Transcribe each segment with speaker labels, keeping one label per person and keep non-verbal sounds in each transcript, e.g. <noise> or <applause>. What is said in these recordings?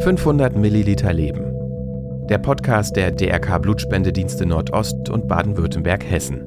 Speaker 1: 500 Milliliter Leben. Der Podcast der DRK Blutspendedienste Nordost und Baden-Württemberg-Hessen.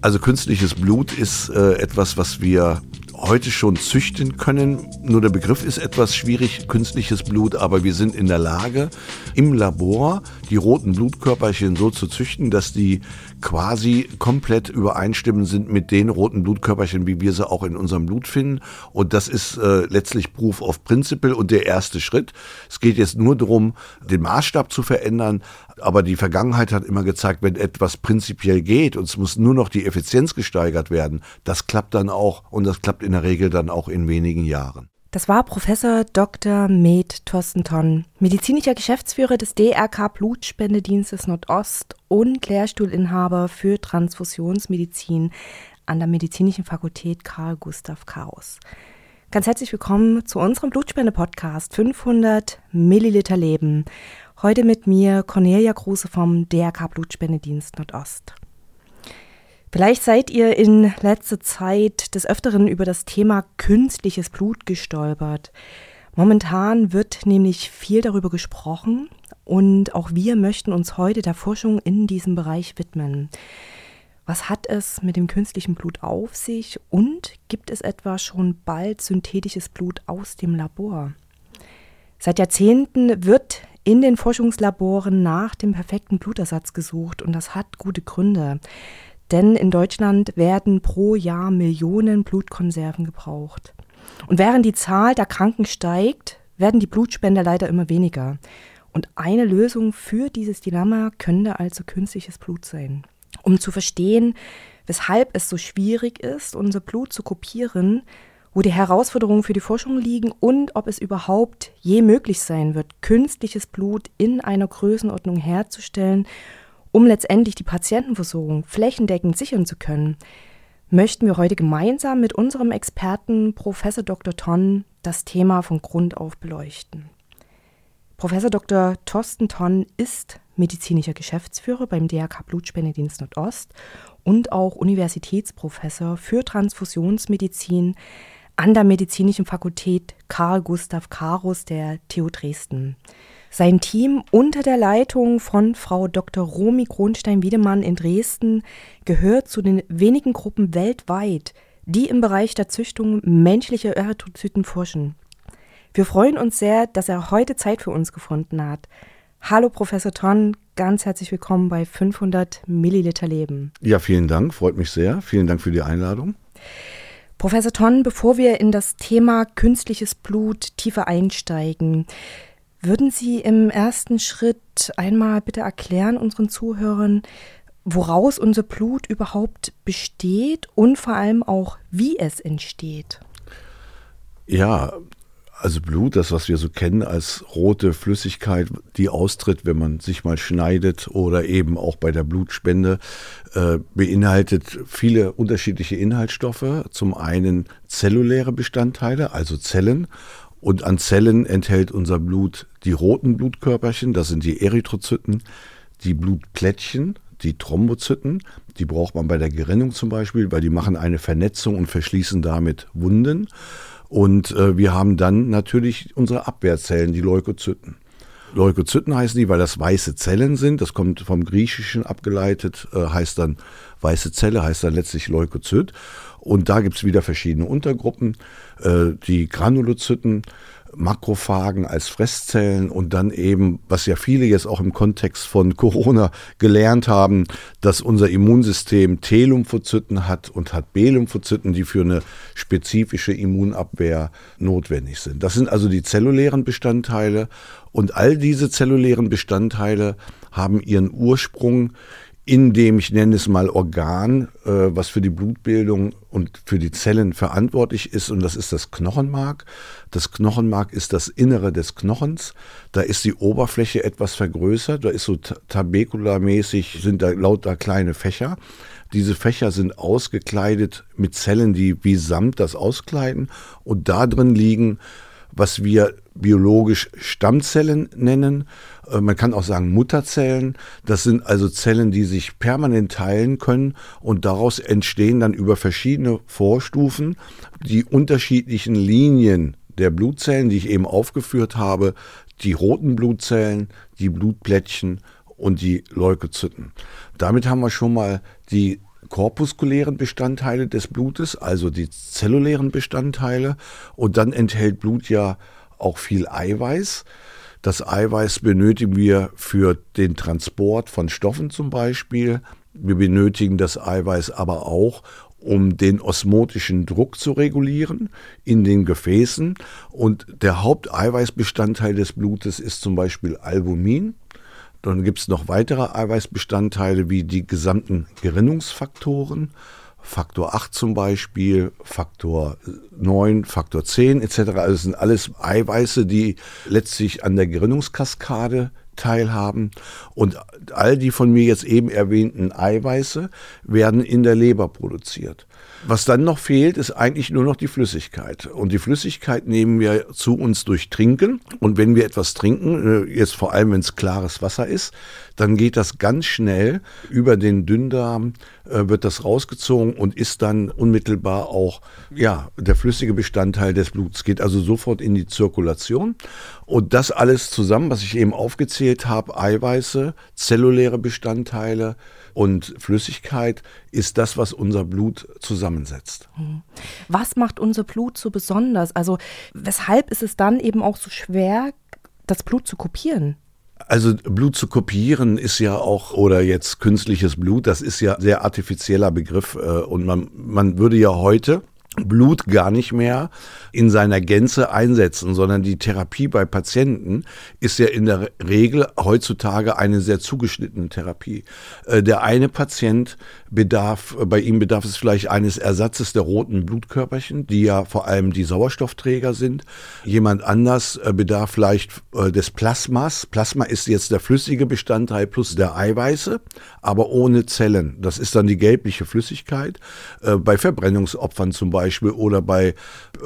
Speaker 2: Also künstliches Blut ist äh, etwas, was wir heute schon züchten können. Nur der Begriff ist etwas schwierig, künstliches Blut, aber wir sind in der Lage, im Labor die roten Blutkörperchen so zu züchten, dass die quasi komplett übereinstimmend sind mit den roten Blutkörperchen, wie wir sie auch in unserem Blut finden. Und das ist äh, letztlich Proof of Principle und der erste Schritt. Es geht jetzt nur darum, den Maßstab zu verändern. Aber die Vergangenheit hat immer gezeigt, wenn etwas prinzipiell geht und es muss nur noch die Effizienz gesteigert werden, das klappt dann auch und das klappt in der Regel dann auch in wenigen Jahren.
Speaker 3: Das war Professor Dr. Med Thorsten Tonn, medizinischer Geschäftsführer des DRK Blutspendedienstes Nordost und Lehrstuhlinhaber für Transfusionsmedizin an der Medizinischen Fakultät Karl Gustav Kraus. Ganz herzlich willkommen zu unserem Blutspende-Podcast 500 Milliliter Leben. Heute mit mir Cornelia Kruse vom DRK Blutspendedienst Nordost. Vielleicht seid ihr in letzter Zeit des Öfteren über das Thema künstliches Blut gestolpert. Momentan wird nämlich viel darüber gesprochen und auch wir möchten uns heute der Forschung in diesem Bereich widmen. Was hat es mit dem künstlichen Blut auf sich und gibt es etwa schon bald synthetisches Blut aus dem Labor? Seit Jahrzehnten wird in den Forschungslaboren nach dem perfekten Blutersatz gesucht und das hat gute Gründe. Denn in Deutschland werden pro Jahr Millionen Blutkonserven gebraucht. Und während die Zahl der Kranken steigt, werden die Blutspender leider immer weniger. Und eine Lösung für dieses Dilemma könnte also künstliches Blut sein. Um zu verstehen, weshalb es so schwierig ist, unser Blut zu kopieren, wo die Herausforderungen für die Forschung liegen und ob es überhaupt je möglich sein wird, künstliches Blut in einer Größenordnung herzustellen um letztendlich die Patientenversorgung flächendeckend sichern zu können, möchten wir heute gemeinsam mit unserem Experten Professor Dr. Tonn das Thema von Grund auf beleuchten. Professor Dr. Thorsten Tonn ist medizinischer Geschäftsführer beim DRK Blutspendedienst Nordost und auch Universitätsprofessor für Transfusionsmedizin an der Medizinischen Fakultät Karl Gustav Karus der TU Dresden. Sein Team unter der Leitung von Frau Dr. Romy Kronstein-Wiedemann in Dresden gehört zu den wenigen Gruppen weltweit, die im Bereich der Züchtung menschlicher Erythrozyten forschen. Wir freuen uns sehr, dass er heute Zeit für uns gefunden hat. Hallo Professor Tonn, ganz herzlich willkommen bei 500 Milliliter Leben.
Speaker 2: Ja, vielen Dank, freut mich sehr. Vielen Dank für die Einladung.
Speaker 3: Professor Tonn, bevor wir in das Thema künstliches Blut tiefer einsteigen, würden Sie im ersten Schritt einmal bitte erklären unseren Zuhörern, woraus unser Blut überhaupt besteht und vor allem auch, wie es entsteht?
Speaker 2: Ja, also Blut, das, was wir so kennen als rote Flüssigkeit, die austritt, wenn man sich mal schneidet oder eben auch bei der Blutspende, äh, beinhaltet viele unterschiedliche Inhaltsstoffe. Zum einen zelluläre Bestandteile, also Zellen, und an Zellen enthält unser Blut die roten Blutkörperchen, das sind die Erythrozyten, die Blutplättchen, die Thrombozyten, die braucht man bei der Gerinnung zum Beispiel, weil die machen eine Vernetzung und verschließen damit Wunden. Und äh, wir haben dann natürlich unsere Abwehrzellen, die Leukozyten. Leukozyten heißen die, weil das weiße Zellen sind. Das kommt vom Griechischen abgeleitet, äh, heißt dann weiße Zelle, heißt dann letztlich Leukozyt. Und da gibt es wieder verschiedene Untergruppen. Äh, die Granulozyten, Makrophagen als Fresszellen und dann eben, was ja viele jetzt auch im Kontext von Corona gelernt haben, dass unser Immunsystem T-Lymphozyten hat und hat B-Lymphozyten, die für eine spezifische Immunabwehr notwendig sind. Das sind also die zellulären Bestandteile und all diese zellulären Bestandteile haben ihren Ursprung in dem, ich nenne es mal Organ, äh, was für die Blutbildung und für die Zellen verantwortlich ist, und das ist das Knochenmark. Das Knochenmark ist das Innere des Knochens. Da ist die Oberfläche etwas vergrößert, da ist so tabekularmäßig, sind da lauter kleine Fächer. Diese Fächer sind ausgekleidet mit Zellen, die wie Samt das auskleiden, und da drin liegen was wir biologisch Stammzellen nennen. Äh, man kann auch sagen Mutterzellen. Das sind also Zellen, die sich permanent teilen können und daraus entstehen dann über verschiedene Vorstufen die unterschiedlichen Linien der Blutzellen, die ich eben aufgeführt habe, die roten Blutzellen, die Blutplättchen und die Leukozyten. Damit haben wir schon mal die korpuskulären Bestandteile des Blutes, also die zellulären Bestandteile. Und dann enthält Blut ja auch viel Eiweiß. Das Eiweiß benötigen wir für den Transport von Stoffen zum Beispiel. Wir benötigen das Eiweiß aber auch, um den osmotischen Druck zu regulieren in den Gefäßen. Und der Haupteiweißbestandteil des Blutes ist zum Beispiel Albumin. Dann gibt es noch weitere Eiweißbestandteile wie die gesamten Gerinnungsfaktoren, Faktor 8 zum Beispiel, Faktor 9, Faktor 10 etc. Also es sind alles Eiweiße, die letztlich an der Gerinnungskaskade teilhaben. Und all die von mir jetzt eben erwähnten Eiweiße werden in der Leber produziert. Was dann noch fehlt, ist eigentlich nur noch die Flüssigkeit. Und die Flüssigkeit nehmen wir zu uns durch Trinken. Und wenn wir etwas trinken, äh, jetzt vor allem wenn es klares Wasser ist, dann geht das ganz schnell über den Dünndarm, äh, wird das rausgezogen und ist dann unmittelbar auch ja, der flüssige Bestandteil des Bluts. Geht also sofort in die Zirkulation. Und das alles zusammen, was ich eben aufgezählt habe, Eiweiße, zelluläre Bestandteile, und Flüssigkeit ist das, was unser Blut zusammensetzt. Hm.
Speaker 3: Was macht unser Blut so besonders? Also weshalb ist es dann eben auch so schwer, das Blut zu kopieren?
Speaker 2: Also Blut zu kopieren ist ja auch, oder jetzt künstliches Blut, das ist ja sehr artifizieller Begriff. Äh, und man, man würde ja heute Blut gar nicht mehr in seiner Gänze einsetzen, sondern die Therapie bei Patienten ist ja in der Regel heutzutage eine sehr zugeschnittene Therapie. Äh, der eine Patient bedarf, bei ihm bedarf es vielleicht eines Ersatzes der roten Blutkörperchen, die ja vor allem die Sauerstoffträger sind. Jemand anders äh, bedarf vielleicht äh, des Plasmas. Plasma ist jetzt der flüssige Bestandteil plus der Eiweiße, aber ohne Zellen. Das ist dann die gelbliche Flüssigkeit. Bei Verbrennungsopfern zum Beispiel Beispiel oder bei, äh,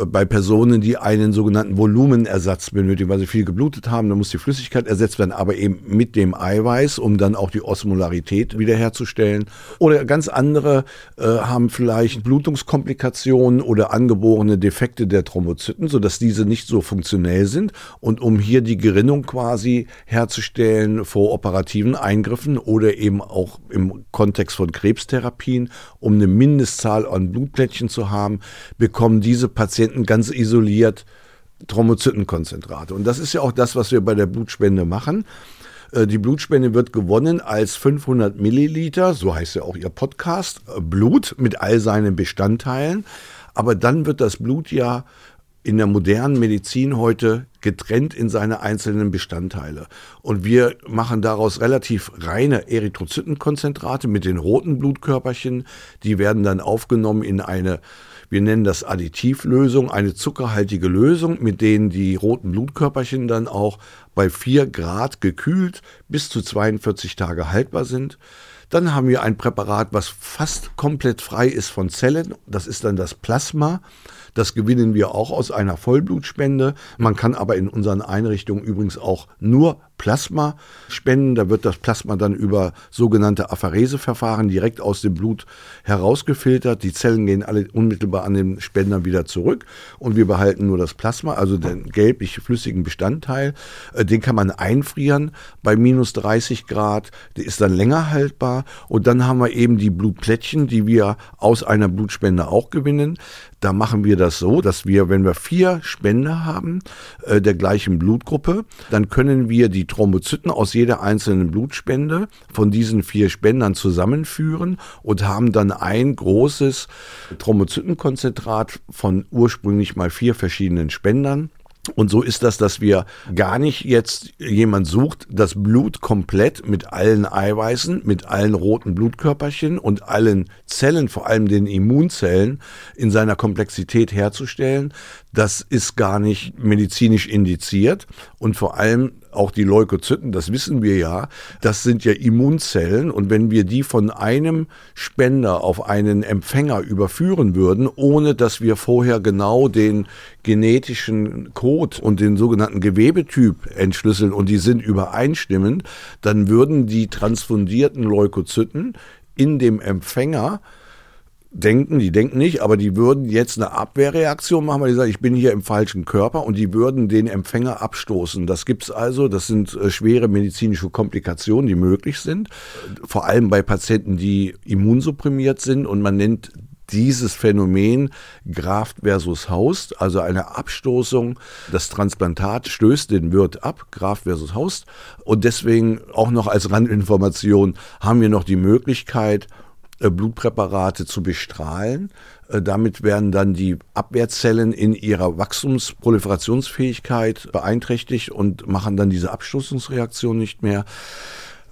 Speaker 2: bei Personen, die einen sogenannten Volumenersatz benötigen, weil sie viel geblutet haben, dann muss die Flüssigkeit ersetzt werden, aber eben mit dem Eiweiß, um dann auch die Osmolarität wiederherzustellen. Oder ganz andere äh, haben vielleicht Blutungskomplikationen oder angeborene Defekte der Thrombozyten, sodass diese nicht so funktionell sind. Und um hier die Gerinnung quasi herzustellen vor operativen Eingriffen oder eben auch im Kontext von Krebstherapien, um eine Mindestzahl an Blutplättchen zu haben, bekommen diese Patienten ganz isoliert Thrombozytenkonzentrate. Und das ist ja auch das, was wir bei der Blutspende machen. Äh, die Blutspende wird gewonnen als 500 Milliliter, so heißt ja auch Ihr Podcast, äh, Blut mit all seinen Bestandteilen. Aber dann wird das Blut ja in der modernen Medizin heute getrennt in seine einzelnen Bestandteile. Und wir machen daraus relativ reine Erythrozytenkonzentrate mit den roten Blutkörperchen. Die werden dann aufgenommen in eine wir nennen das Additivlösung, eine zuckerhaltige Lösung, mit denen die roten Blutkörperchen dann auch bei 4 Grad gekühlt bis zu 42 Tage haltbar sind. Dann haben wir ein Präparat, was fast komplett frei ist von Zellen. Das ist dann das Plasma. Das gewinnen wir auch aus einer Vollblutspende. Man kann aber in unseren Einrichtungen übrigens auch nur Plasma spenden. Da wird das Plasma dann über sogenannte Aphareseverfahren direkt aus dem Blut herausgefiltert. Die Zellen gehen alle unmittelbar an den Spender wieder zurück und wir behalten nur das Plasma, also den gelblich flüssigen Bestandteil. Äh, den kann man einfrieren bei minus 30 Grad. Der ist dann länger haltbar. Und dann haben wir eben die Blutplättchen, die wir aus einer Blutspende auch gewinnen. Da machen wir das so, dass wir, wenn wir vier Spender haben äh, der gleichen Blutgruppe, dann können wir die Thrombozyten aus jeder einzelnen Blutspende von diesen vier Spendern zusammenführen und haben dann ein großes Thrombozytenkonzentrat von ursprünglich mal vier verschiedenen Spendern. Und so ist das, dass wir gar nicht jetzt jemand sucht, das Blut komplett mit allen Eiweißen, mit allen roten Blutkörperchen und allen Zellen, vor allem den Immunzellen, in seiner Komplexität herzustellen. Das ist gar nicht medizinisch indiziert und vor allem auch die Leukozyten, das wissen wir ja, das sind ja Immunzellen. Und wenn wir die von einem Spender auf einen Empfänger überführen würden, ohne dass wir vorher genau den genetischen Code und den sogenannten Gewebetyp entschlüsseln und die sind übereinstimmend, dann würden die transfundierten Leukozyten in dem Empfänger denken, die denken nicht, aber die würden jetzt eine Abwehrreaktion machen, weil die sagen, ich bin hier im falschen Körper und die würden den Empfänger abstoßen. Das gibt's also, das sind äh, schwere medizinische Komplikationen, die möglich sind, vor allem bei Patienten, die immunsupprimiert sind und man nennt dieses Phänomen Graft versus Host, also eine Abstoßung. Das Transplantat stößt den Wirt ab, Graft versus Host. Und deswegen auch noch als Randinformation haben wir noch die Möglichkeit, Blutpräparate zu bestrahlen. Äh, damit werden dann die Abwehrzellen in ihrer Wachstumsproliferationsfähigkeit beeinträchtigt und machen dann diese Abstoßungsreaktion nicht mehr.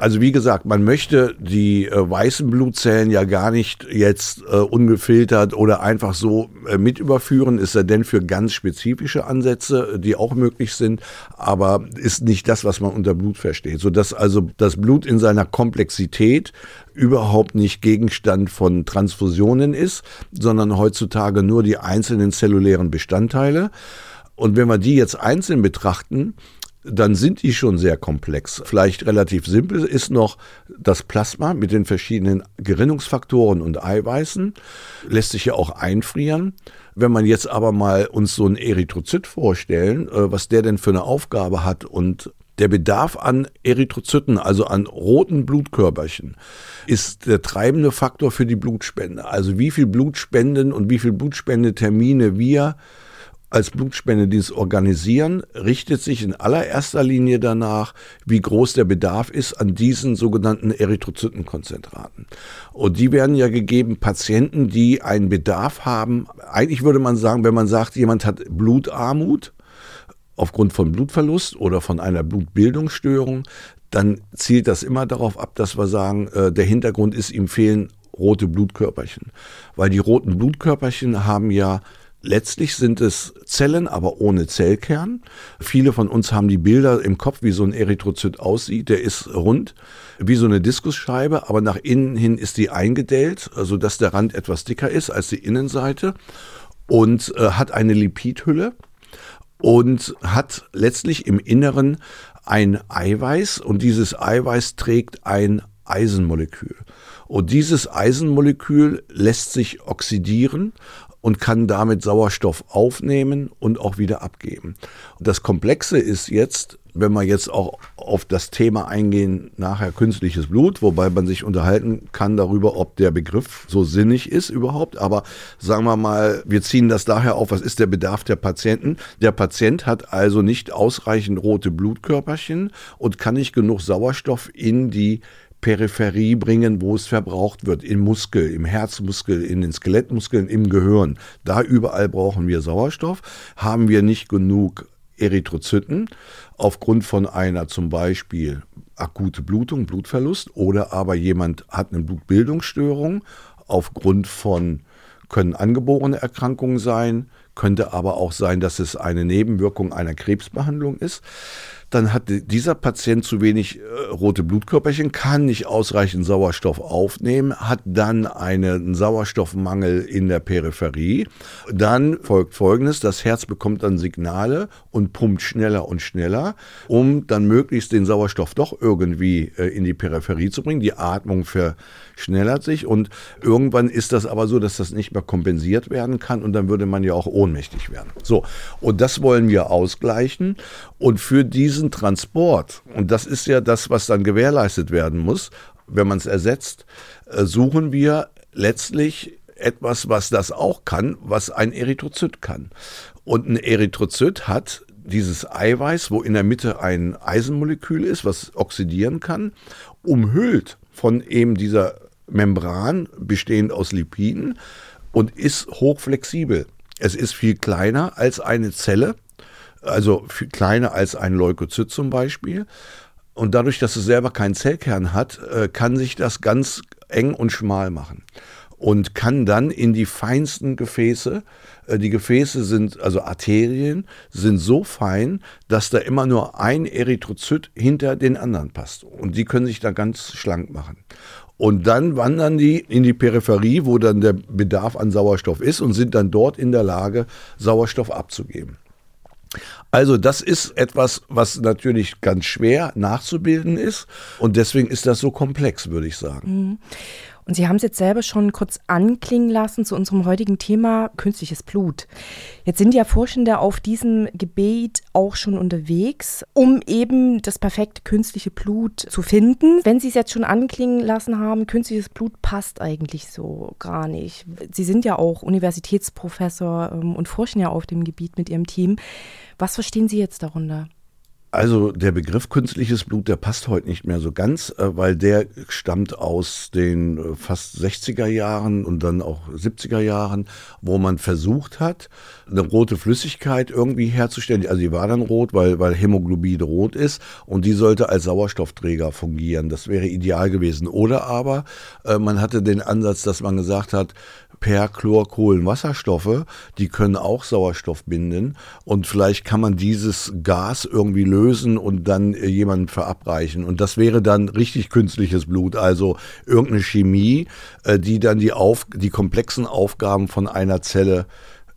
Speaker 2: Also wie gesagt, man möchte die äh, weißen Blutzellen ja gar nicht jetzt äh, ungefiltert oder einfach so äh, mit überführen, ist ja denn für ganz spezifische Ansätze, die auch möglich sind, aber ist nicht das, was man unter Blut versteht. Sodass also das Blut in seiner Komplexität überhaupt nicht Gegenstand von Transfusionen ist, sondern heutzutage nur die einzelnen zellulären Bestandteile. Und wenn wir die jetzt einzeln betrachten, dann sind die schon sehr komplex. Vielleicht relativ simpel ist noch das Plasma mit den verschiedenen Gerinnungsfaktoren und Eiweißen. Lässt sich ja auch einfrieren. Wenn man jetzt aber mal uns so ein Erythrozyt vorstellen, äh, was der denn für eine Aufgabe hat und der Bedarf an Erythrozyten, also an roten Blutkörperchen, ist der treibende Faktor für die Blutspende. Also wie viel Blutspenden und wie viel Blutspendetermine wir als Blutspendedienst organisieren, richtet sich in allererster Linie danach, wie groß der Bedarf ist an diesen sogenannten Erythrozytenkonzentraten. Und die werden ja gegeben Patienten, die einen Bedarf haben. Eigentlich würde man sagen, wenn man sagt, jemand hat Blutarmut, aufgrund von Blutverlust oder von einer Blutbildungsstörung, dann zielt das immer darauf ab, dass wir sagen, äh, der Hintergrund ist, ihm fehlen rote Blutkörperchen. Weil die roten Blutkörperchen haben ja Letztlich sind es Zellen, aber ohne Zellkern. Viele von uns haben die Bilder im Kopf, wie so ein Erythrozyt aussieht. Der ist rund, wie so eine Diskusscheibe, aber nach innen hin ist die eingedellt, also dass der Rand etwas dicker ist als die Innenseite und äh, hat eine Lipidhülle und hat letztlich im Inneren ein Eiweiß und dieses Eiweiß trägt ein Eisenmolekül. Und dieses Eisenmolekül lässt sich oxidieren und kann damit Sauerstoff aufnehmen und auch wieder abgeben. Das Komplexe ist jetzt, wenn wir jetzt auch auf das Thema eingehen, nachher künstliches Blut, wobei man sich unterhalten kann darüber, ob der Begriff so sinnig ist überhaupt. Aber sagen wir mal, wir ziehen das daher auf, was ist der Bedarf der Patienten? Der Patient hat also nicht ausreichend rote Blutkörperchen und kann nicht genug Sauerstoff in die Peripherie bringen, wo es verbraucht wird, im Muskel, im Herzmuskel, in den Skelettmuskeln, im Gehirn. Da überall brauchen wir Sauerstoff. Haben wir nicht genug Erythrozyten aufgrund von einer zum Beispiel akute Blutung, Blutverlust oder aber jemand hat eine Blutbildungsstörung aufgrund von können angeborene Erkrankungen sein, könnte aber auch sein, dass es eine Nebenwirkung einer Krebsbehandlung ist dann hat dieser Patient zu wenig äh, rote Blutkörperchen, kann nicht ausreichend Sauerstoff aufnehmen, hat dann einen Sauerstoffmangel in der Peripherie. Dann folgt Folgendes, das Herz bekommt dann Signale und pumpt schneller und schneller, um dann möglichst den Sauerstoff doch irgendwie äh, in die Peripherie zu bringen. Die Atmung verschnellert sich und irgendwann ist das aber so, dass das nicht mehr kompensiert werden kann und dann würde man ja auch ohnmächtig werden. So, und das wollen wir ausgleichen und für diese diesen Transport, und das ist ja das, was dann gewährleistet werden muss, wenn man es ersetzt, äh, suchen wir letztlich etwas, was das auch kann, was ein Erythrozyt kann. Und ein Erythrozyt hat dieses Eiweiß, wo in der Mitte ein Eisenmolekül ist, was oxidieren kann, umhüllt von eben dieser Membran, bestehend aus Lipiden und ist hochflexibel. Es ist viel kleiner als eine Zelle also viel kleiner als ein Leukozyt zum Beispiel. Und dadurch, dass es selber keinen Zellkern hat, äh, kann sich das ganz eng und schmal machen. und kann dann in die feinsten Gefäße, äh, die Gefäße sind, also Arterien, sind so fein, dass da immer nur ein Erythrozyt hinter den anderen passt. Und die können sich da ganz schlank machen. Und dann wandern die in die Peripherie, wo dann der Bedarf an Sauerstoff ist und sind dann dort in der Lage, Sauerstoff abzugeben. Also das ist etwas, was natürlich ganz schwer nachzubilden ist und deswegen ist das so komplex, würde ich sagen.
Speaker 3: Mhm. Und Sie haben es jetzt selber schon kurz anklingen lassen zu unserem heutigen Thema künstliches Blut. Jetzt sind ja Forschende auf diesem Gebiet auch schon unterwegs, um eben das perfekte künstliche Blut zu finden. Wenn Sie es jetzt schon anklingen lassen haben, künstliches Blut passt eigentlich so gar nicht. Sie sind ja auch Universitätsprofessor ähm, und forschen ja auf dem Gebiet mit Ihrem Team. Was verstehen Sie jetzt darunter?
Speaker 2: Also der Begriff künstliches Blut, der passt heute nicht mehr so ganz, äh, weil der stammt aus den äh, fast 60er Jahren und dann auch 70er Jahren, wo man versucht hat, eine rote Flüssigkeit irgendwie herzustellen. Also die war dann rot, weil, weil Hämoglobin rot ist und die sollte als Sauerstoffträger fungieren. Das wäre ideal gewesen. Oder aber äh, man hatte den Ansatz, dass man gesagt hat, Perchlorkohlenwasserstoffe, die können auch Sauerstoff binden und vielleicht kann man dieses Gas irgendwie lösen und dann äh, jemanden verabreichen und das wäre dann richtig künstliches Blut, also irgendeine Chemie, äh, die dann die, auf, die komplexen Aufgaben von einer Zelle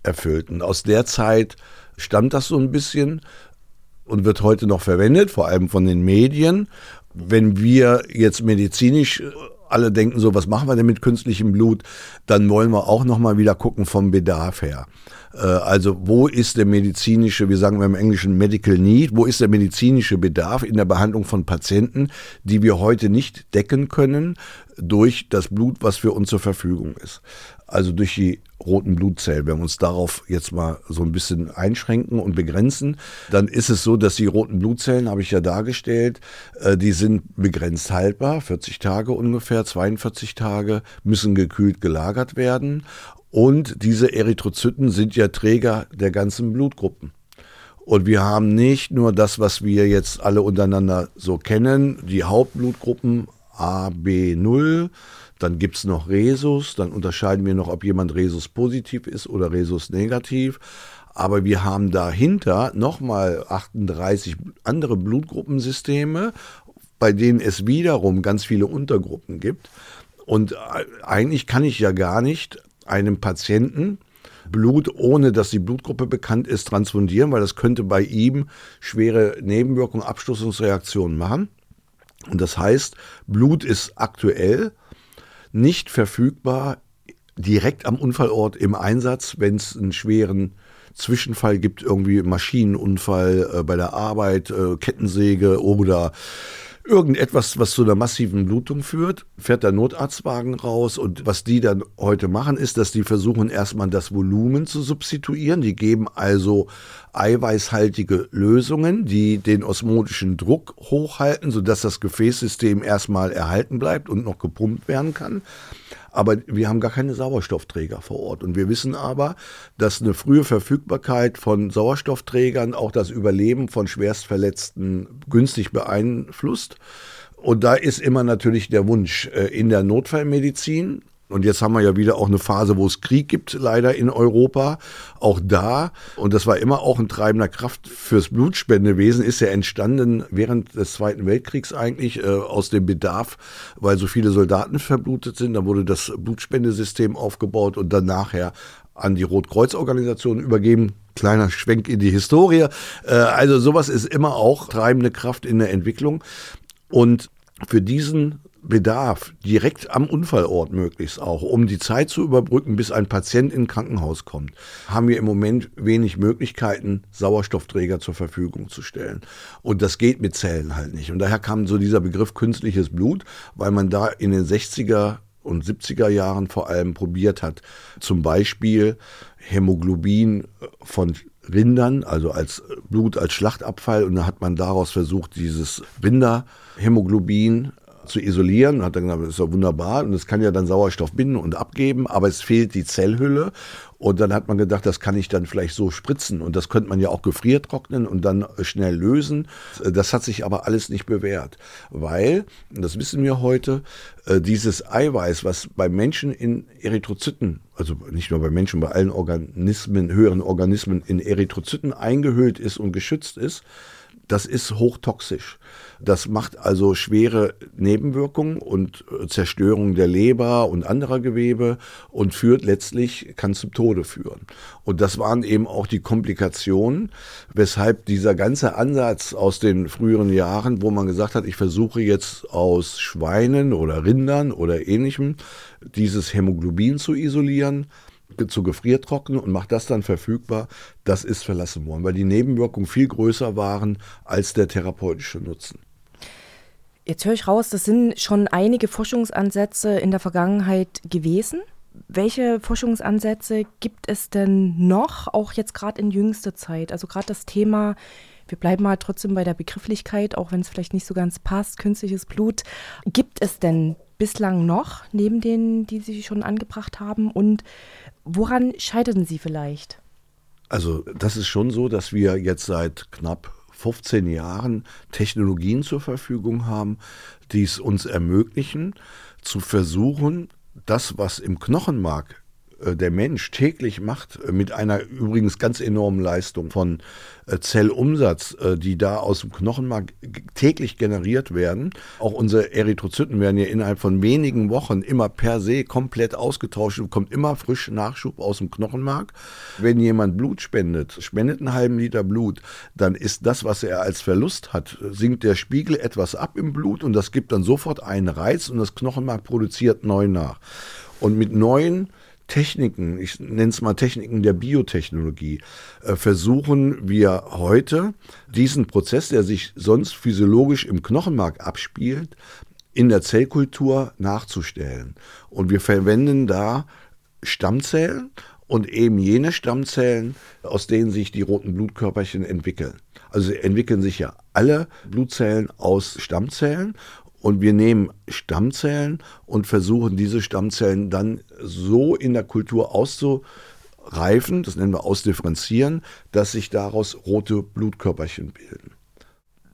Speaker 2: erfüllt. Und aus der Zeit stammt das so ein bisschen und wird heute noch verwendet, vor allem von den Medien. Wenn wir jetzt medizinisch äh, alle denken so, was machen wir denn mit künstlichem Blut? Dann wollen wir auch nochmal wieder gucken vom Bedarf her. Äh, also wo ist der medizinische, wir sagen im Englischen Medical Need, wo ist der medizinische Bedarf in der Behandlung von Patienten, die wir heute nicht decken können durch das Blut, was für uns zur Verfügung ist. Also durch die roten Blutzellen. Wenn wir uns darauf jetzt mal so ein bisschen einschränken und begrenzen, dann ist es so, dass die roten Blutzellen, habe ich ja dargestellt, äh, die sind begrenzt haltbar, 40 Tage ungefähr, 42 Tage, müssen gekühlt gelagert werden und diese Erythrozyten sind ja Träger der ganzen Blutgruppen. Und wir haben nicht nur das, was wir jetzt alle untereinander so kennen, die Hauptblutgruppen A, B, 0, dann gibt es noch Resus, dann unterscheiden wir noch, ob jemand Resus positiv ist oder Resus negativ. Aber wir haben dahinter nochmal 38 andere Blutgruppensysteme, bei denen es wiederum ganz viele Untergruppen gibt. Und eigentlich kann ich ja gar nicht einem Patienten Blut, ohne dass die Blutgruppe bekannt ist, transfundieren, weil das könnte bei ihm schwere Nebenwirkungen, Abstoßungsreaktionen machen. Und das heißt, Blut ist aktuell nicht verfügbar direkt am Unfallort im Einsatz, wenn es einen schweren Zwischenfall gibt, irgendwie Maschinenunfall äh, bei der Arbeit, äh, Kettensäge oder irgendetwas, was zu einer massiven Blutung führt, fährt der Notarztwagen raus und was die dann heute machen, ist, dass die versuchen erstmal das Volumen zu substituieren. Die geben also eiweißhaltige Lösungen, die den osmotischen Druck hochhalten, sodass das Gefäßsystem erstmal erhalten bleibt und noch gepumpt werden kann. Aber wir haben gar keine Sauerstoffträger vor Ort. Und wir wissen aber, dass eine frühe Verfügbarkeit von Sauerstoffträgern auch das Überleben von Schwerstverletzten günstig beeinflusst. Und da ist immer natürlich der Wunsch äh, in der Notfallmedizin, und jetzt haben wir ja wieder auch eine Phase, wo es Krieg gibt, leider in Europa. Auch da, und das war immer auch ein treibender Kraft fürs Blutspendewesen, ist ja entstanden während des Zweiten Weltkriegs eigentlich äh, aus dem Bedarf, weil so viele Soldaten verblutet sind. Da wurde das Blutspendesystem aufgebaut und dann nachher an die Rotkreuzorganisation übergeben. Kleiner Schwenk in die Historie. Äh, also sowas ist immer auch treibende Kraft in der Entwicklung. Und für diesen Bedarf direkt am Unfallort möglichst auch, um die Zeit zu überbrücken, bis ein Patient in Krankenhaus kommt, haben wir im Moment wenig Möglichkeiten, Sauerstoffträger zur Verfügung zu stellen. Und das geht mit Zellen halt nicht. Und daher kam so dieser Begriff künstliches Blut, weil man da in den 60er und 70er Jahren vor allem probiert hat, zum Beispiel Hämoglobin von Rindern, also als Blut als Schlachtabfall. Und da hat man daraus versucht, dieses Rinderhämoglobin zu isolieren. Hat dann gesagt, das ist ja wunderbar und es kann ja dann Sauerstoff binden und abgeben, aber es fehlt die Zellhülle. Und dann hat man gedacht, das kann ich dann vielleicht so spritzen und das könnte man ja auch gefriertrocknen und dann schnell lösen. Das hat sich aber alles nicht bewährt, weil, das wissen wir heute, äh, dieses Eiweiß, was bei Menschen in Erythrozyten, also nicht nur bei Menschen, bei allen Organismen, höheren Organismen in Erythrozyten eingehüllt ist und geschützt ist, das ist hochtoxisch. Das macht also schwere Nebenwirkungen und äh, Zerstörung der Leber und anderer Gewebe und führt letztlich, kann zum Tode führen. Und das waren eben auch die Komplikationen, weshalb dieser ganze Ansatz aus den früheren Jahren, wo man gesagt hat, ich versuche jetzt aus Schweinen oder Rindern oder ähnlichem dieses Hämoglobin zu isolieren, zu gefriertrocknen und macht das dann verfügbar, das ist verlassen worden, weil die Nebenwirkungen viel größer waren als der therapeutische Nutzen.
Speaker 3: Jetzt höre ich raus, das sind schon einige Forschungsansätze in der Vergangenheit gewesen. Welche Forschungsansätze gibt es denn noch, auch jetzt gerade in jüngster Zeit? Also gerade das Thema, wir bleiben mal trotzdem bei der Begrifflichkeit, auch wenn es vielleicht nicht so ganz passt, künstliches Blut. Gibt es denn bislang noch, neben denen, die Sie schon angebracht haben? Und woran scheiterten Sie vielleicht?
Speaker 2: Also das ist schon so, dass wir jetzt seit knapp 15 Jahren Technologien zur Verfügung haben, die es uns ermöglichen, zu versuchen, das, was im Knochenmark der Mensch täglich macht, äh, mit einer übrigens ganz enormen Leistung von äh, Zellumsatz, die da aus dem Knochenmark täglich generiert werden. Auch unsere Erythrozyten werden ja innerhalb von wenigen Wochen immer per se komplett ausgetauscht und kommt immer frisch Nachschub aus dem Knochenmark. Wenn jemand Blut spendet, spendet einen halben Liter Blut, dann ist das, was er als Verlust hat, sinkt der Spiegel etwas ab im Blut und das gibt dann sofort einen Reiz und das Knochenmark produziert neu nach. Und mit neuen Techniken, ich nenne es mal Techniken der Biotechnologie, äh, versuchen wir heute diesen Prozess, der sich sonst physiologisch im Knochenmark abspielt, in der Zellkultur nachzustellen. Und wir verwenden da Stammzellen und eben jene Stammzellen, aus denen sich die roten Blutkörperchen entwickeln. Also entwickeln sich ja alle Blutzellen aus Stammzellen und wir nehmen Stammzellen und versuchen diese Stammzellen dann so in der Kultur auszureifen, das nennen wir ausdifferenzieren, dass sich daraus rote Blutkörperchen bilden.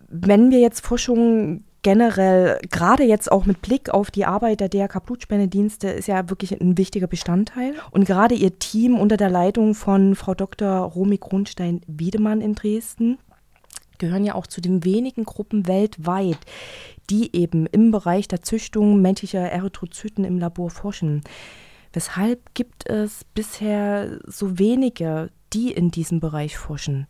Speaker 3: Wenn wir jetzt Forschung generell, gerade jetzt auch mit Blick auf die Arbeit der DRK Blutspendedienste, ist ja wirklich ein wichtiger Bestandteil. Und gerade Ihr Team unter der Leitung von Frau Dr. Romy Kronstein-Wiedemann in Dresden gehören ja auch zu den wenigen Gruppen weltweit, die eben im Bereich der Züchtung menschlicher Erythrozyten im Labor forschen. Weshalb gibt es bisher so wenige, die in diesem Bereich forschen?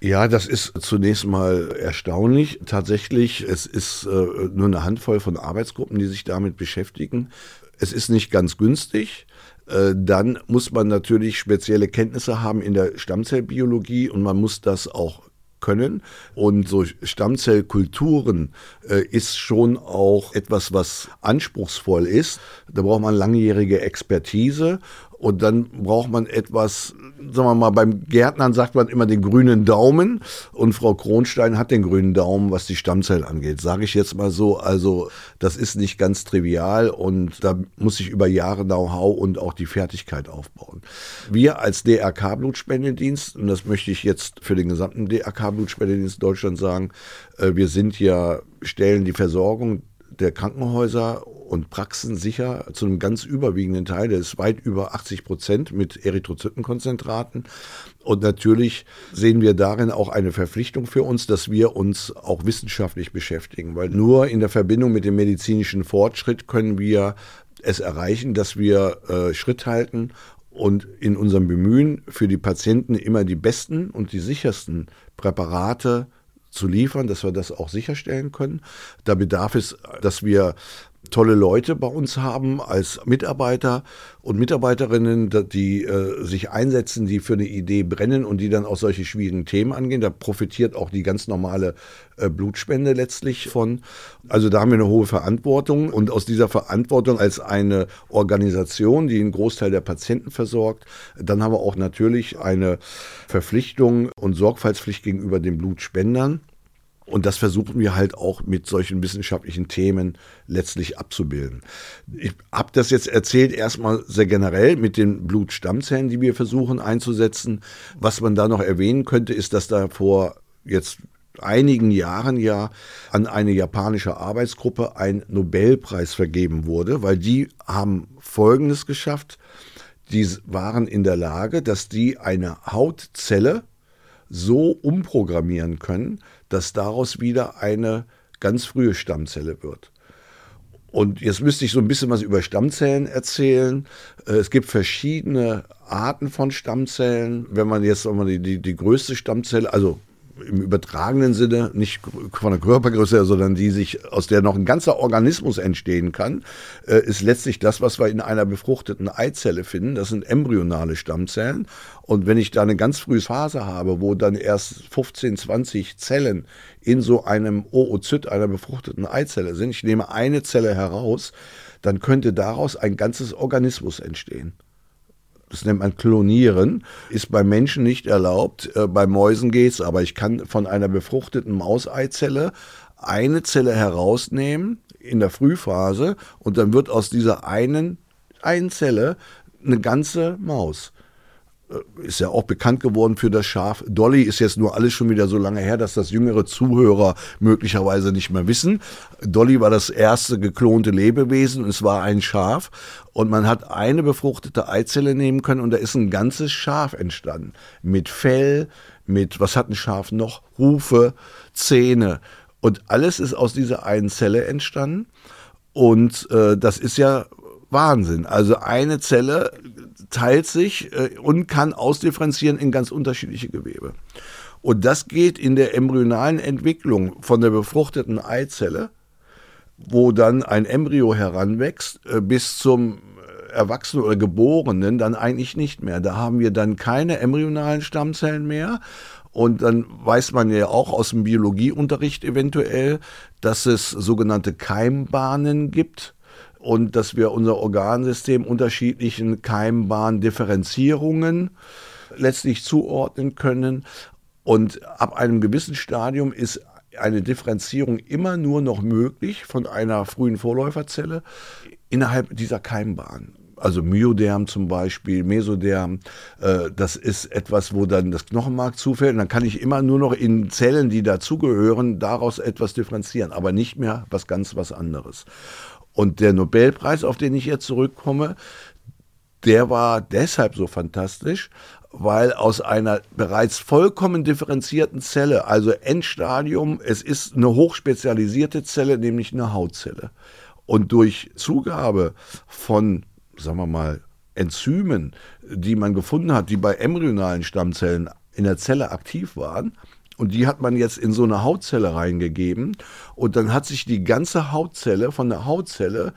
Speaker 2: Ja, das ist zunächst mal erstaunlich. Tatsächlich, es ist äh, nur eine Handvoll von Arbeitsgruppen, die sich damit beschäftigen. Es ist nicht ganz günstig. Äh, dann muss man natürlich spezielle Kenntnisse haben in der Stammzellbiologie und man muss das auch können. Und so Stammzellkulturen äh, ist schon auch etwas, was anspruchsvoll ist. Da braucht man langjährige Expertise und dann braucht man etwas, sagen wir mal, beim Gärtnern sagt man immer den grünen Daumen. Und Frau Kronstein hat den grünen Daumen, was die Stammzellen angeht. Sage ich jetzt mal so. Also, das ist nicht ganz trivial und da muss ich über Jahre Know-how und auch die Fertigkeit aufbauen. Wir als DRK-Blutspendedienst, und das möchte ich jetzt für den gesamten DRK-Blutspendedienst Deutschland sagen, äh, wir sind ja, stellen die Versorgung der Krankenhäuser und Praxen sicher zu einem ganz überwiegenden Teil, der ist weit über 80 Prozent mit Erythrozytenkonzentraten. Und natürlich sehen wir darin auch eine Verpflichtung für uns, dass wir uns auch wissenschaftlich beschäftigen, weil nur in der Verbindung mit dem medizinischen Fortschritt können wir es erreichen, dass wir äh, Schritt halten und in unserem Bemühen für die Patienten immer die besten und die sichersten Präparate zu liefern, dass wir das auch sicherstellen können. Da bedarf es, dass wir tolle Leute bei uns haben als Mitarbeiter und Mitarbeiterinnen, die äh, sich einsetzen, die für eine Idee brennen und die dann auch solche schwierigen Themen angehen. Da profitiert auch die ganz normale äh, Blutspende letztlich von. Also da haben wir eine hohe Verantwortung und aus dieser Verantwortung als eine Organisation, die einen Großteil der Patienten versorgt, dann haben wir auch natürlich eine Verpflichtung und Sorgfaltspflicht gegenüber den Blutspendern. Und das versuchen wir halt auch mit solchen wissenschaftlichen Themen letztlich abzubilden. Ich habe das jetzt erzählt erstmal sehr generell mit den Blutstammzellen, die wir versuchen einzusetzen. Was man da noch erwähnen könnte, ist, dass da vor jetzt einigen Jahren ja an eine japanische Arbeitsgruppe ein Nobelpreis vergeben wurde, weil die haben Folgendes geschafft. Die waren in der Lage, dass die eine Hautzelle so umprogrammieren können, dass daraus wieder eine ganz frühe Stammzelle wird. Und jetzt müsste ich so ein bisschen was über Stammzellen erzählen. Äh, es gibt verschiedene Arten von Stammzellen. Wenn man jetzt die, die, die größte Stammzelle, also im übertragenen Sinne, nicht von der Körpergröße, sondern die sich, aus der noch ein ganzer Organismus entstehen kann, äh, ist letztlich das, was wir in einer befruchteten Eizelle finden. Das sind embryonale Stammzellen. Und wenn ich da eine ganz frühe Phase habe, wo dann erst 15, 20 Zellen in so einem Oozyt, einer befruchteten Eizelle sind, ich nehme eine Zelle heraus, dann könnte daraus ein ganzes Organismus entstehen das nennt man Klonieren, ist bei Menschen nicht erlaubt. Äh, bei Mäusen geht's, aber ich kann von einer befruchteten Mauseizelle eine Zelle herausnehmen in der Frühphase und dann wird aus dieser einen, einen Zelle eine ganze Maus. Äh, ist ja auch bekannt geworden für das Schaf. Dolly ist jetzt nur alles schon wieder so lange her, dass das jüngere Zuhörer möglicherweise nicht mehr wissen. Dolly war das erste geklonte Lebewesen und es war ein Schaf. Und man hat eine befruchtete Eizelle nehmen können und da ist ein ganzes Schaf entstanden. Mit Fell, mit, was hat ein Schaf noch? Hufe, Zähne. Und alles ist aus dieser einen Zelle entstanden. Und äh, das ist ja Wahnsinn. Also eine Zelle teilt sich äh, und kann ausdifferenzieren in ganz unterschiedliche Gewebe. Und das geht in der embryonalen Entwicklung von der befruchteten Eizelle, wo dann ein Embryo heranwächst, äh, bis zum Erwachsenen oder Geborenen dann eigentlich nicht mehr. Da haben wir dann keine embryonalen Stammzellen mehr. Und dann weiß man ja auch aus dem Biologieunterricht eventuell, dass es sogenannte Keimbahnen gibt und dass wir unser Organsystem unterschiedlichen Keimbahndifferenzierungen letztlich zuordnen können. Und ab einem gewissen Stadium ist eine Differenzierung immer nur noch möglich von einer frühen Vorläuferzelle innerhalb dieser Keimbahn. Also Myoderm zum Beispiel, Mesoderm, äh, das ist etwas, wo dann das Knochenmark zufällt. Und dann kann ich immer nur noch in Zellen, die dazugehören, daraus etwas differenzieren, aber nicht mehr was ganz was anderes. Und der Nobelpreis, auf den ich jetzt zurückkomme, der war deshalb so fantastisch, weil aus einer bereits vollkommen differenzierten Zelle, also Endstadium, es ist eine hochspezialisierte Zelle, nämlich eine Hautzelle. Und durch Zugabe von, sagen wir mal, Enzymen, die man gefunden hat, die bei embryonalen Stammzellen in der Zelle aktiv waren, und die hat man jetzt in so eine Hautzelle reingegeben. Und dann hat sich die ganze Hautzelle von der Hautzelle,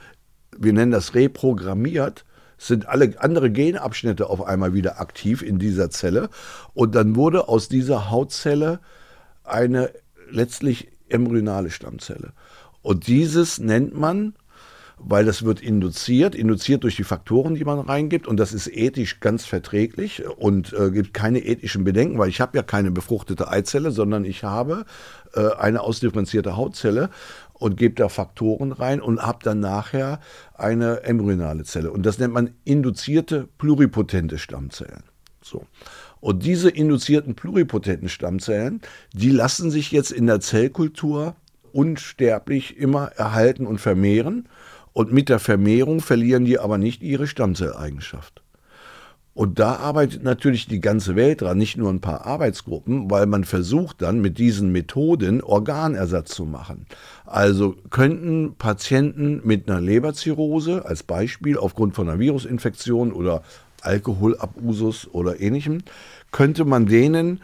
Speaker 2: wir nennen das reprogrammiert, sind alle andere Genabschnitte auf einmal wieder aktiv in dieser Zelle. Und dann wurde aus dieser Hautzelle eine letztlich embryonale Stammzelle. Und dieses nennt man weil das wird induziert, induziert durch die Faktoren, die man reingibt und das ist ethisch ganz verträglich und äh, gibt keine ethischen Bedenken, weil ich habe ja keine befruchtete Eizelle, sondern ich habe äh, eine ausdifferenzierte Hautzelle und gebe da Faktoren rein und habe dann nachher eine embryonale Zelle und das nennt man induzierte pluripotente Stammzellen. So. Und diese induzierten pluripotenten Stammzellen, die lassen sich jetzt in der Zellkultur unsterblich immer erhalten und vermehren. Und mit der Vermehrung verlieren die aber nicht ihre Stammzelleigenschaft. Und da arbeitet natürlich die ganze Welt dran, nicht nur ein paar Arbeitsgruppen, weil man versucht dann mit diesen Methoden Organersatz zu machen. Also könnten Patienten mit einer Leberzirrhose als Beispiel aufgrund von einer Virusinfektion oder Alkoholabusus oder ähnlichem, könnte man denen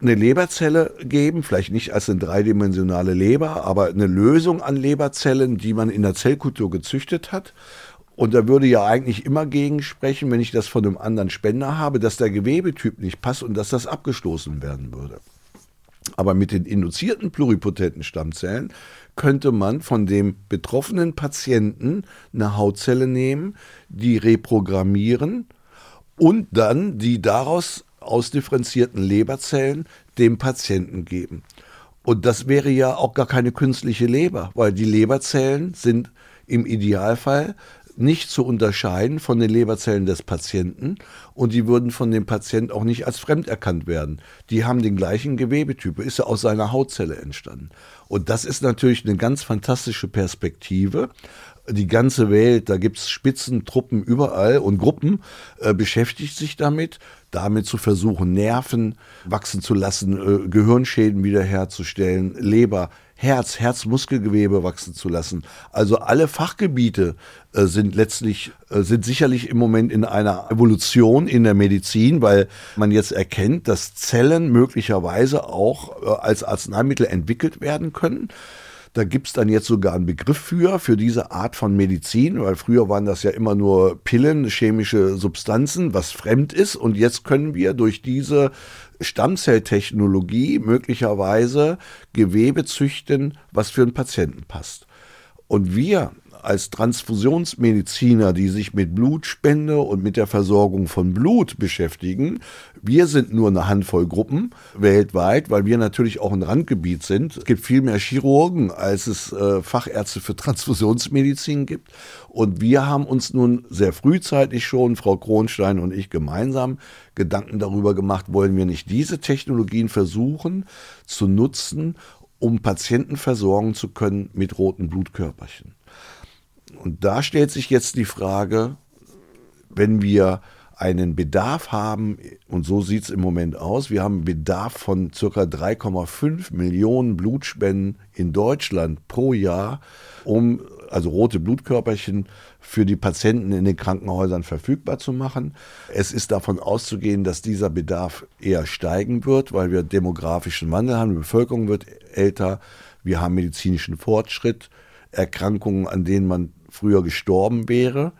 Speaker 2: eine Leberzelle geben, vielleicht nicht als eine dreidimensionale Leber, aber eine Lösung an Leberzellen, die man in der Zellkultur gezüchtet hat. Und da würde ja eigentlich immer gegen sprechen, wenn ich das von einem anderen Spender habe, dass der Gewebetyp nicht passt und dass das abgestoßen werden würde. Aber mit den induzierten pluripotenten Stammzellen könnte man von dem betroffenen Patienten eine Hautzelle nehmen, die reprogrammieren und dann die daraus ausdifferenzierten Leberzellen dem Patienten geben. Und das wäre ja auch gar keine künstliche Leber, weil die Leberzellen sind im Idealfall nicht zu unterscheiden von den Leberzellen des Patienten und die würden von dem Patienten auch nicht als fremd erkannt werden. Die haben den gleichen Gewebetyp, ist ja aus seiner Hautzelle entstanden. Und das ist natürlich eine ganz fantastische Perspektive. Die ganze Welt, da gibt es Spitzentruppen überall und Gruppen äh, beschäftigt sich damit damit zu versuchen, Nerven wachsen zu lassen, äh, Gehirnschäden wiederherzustellen, Leber, Herz, Herzmuskelgewebe wachsen zu lassen. Also alle Fachgebiete äh, sind letztlich, äh, sind sicherlich im Moment in einer Evolution in der Medizin, weil man jetzt erkennt, dass Zellen möglicherweise auch äh, als Arzneimittel entwickelt werden können. Da gibt es dann jetzt sogar einen Begriff für, für diese Art von Medizin, weil früher waren das ja immer nur Pillen, chemische Substanzen, was fremd ist. Und jetzt können wir durch diese Stammzelltechnologie möglicherweise Gewebe züchten, was für einen Patienten passt. Und wir als Transfusionsmediziner, die sich mit Blutspende und mit der Versorgung von Blut beschäftigen. Wir sind nur eine Handvoll Gruppen weltweit, weil wir natürlich auch ein Randgebiet sind. Es gibt viel mehr Chirurgen, als es äh, Fachärzte für Transfusionsmedizin gibt. Und wir haben uns nun sehr frühzeitig schon, Frau Kronstein und ich gemeinsam, Gedanken darüber gemacht, wollen wir nicht diese Technologien versuchen zu nutzen, um Patienten versorgen zu können mit roten Blutkörperchen. Und da stellt sich jetzt die Frage, wenn wir einen Bedarf haben, und so sieht es im Moment aus, wir haben einen Bedarf von ca. 3,5 Millionen Blutspenden in Deutschland pro Jahr, um also rote Blutkörperchen für die Patienten in den Krankenhäusern verfügbar zu machen. Es ist davon auszugehen, dass dieser Bedarf eher steigen wird, weil wir demografischen Wandel haben, die Bevölkerung wird älter, wir haben medizinischen Fortschritt, Erkrankungen, an denen man früher gestorben wäre,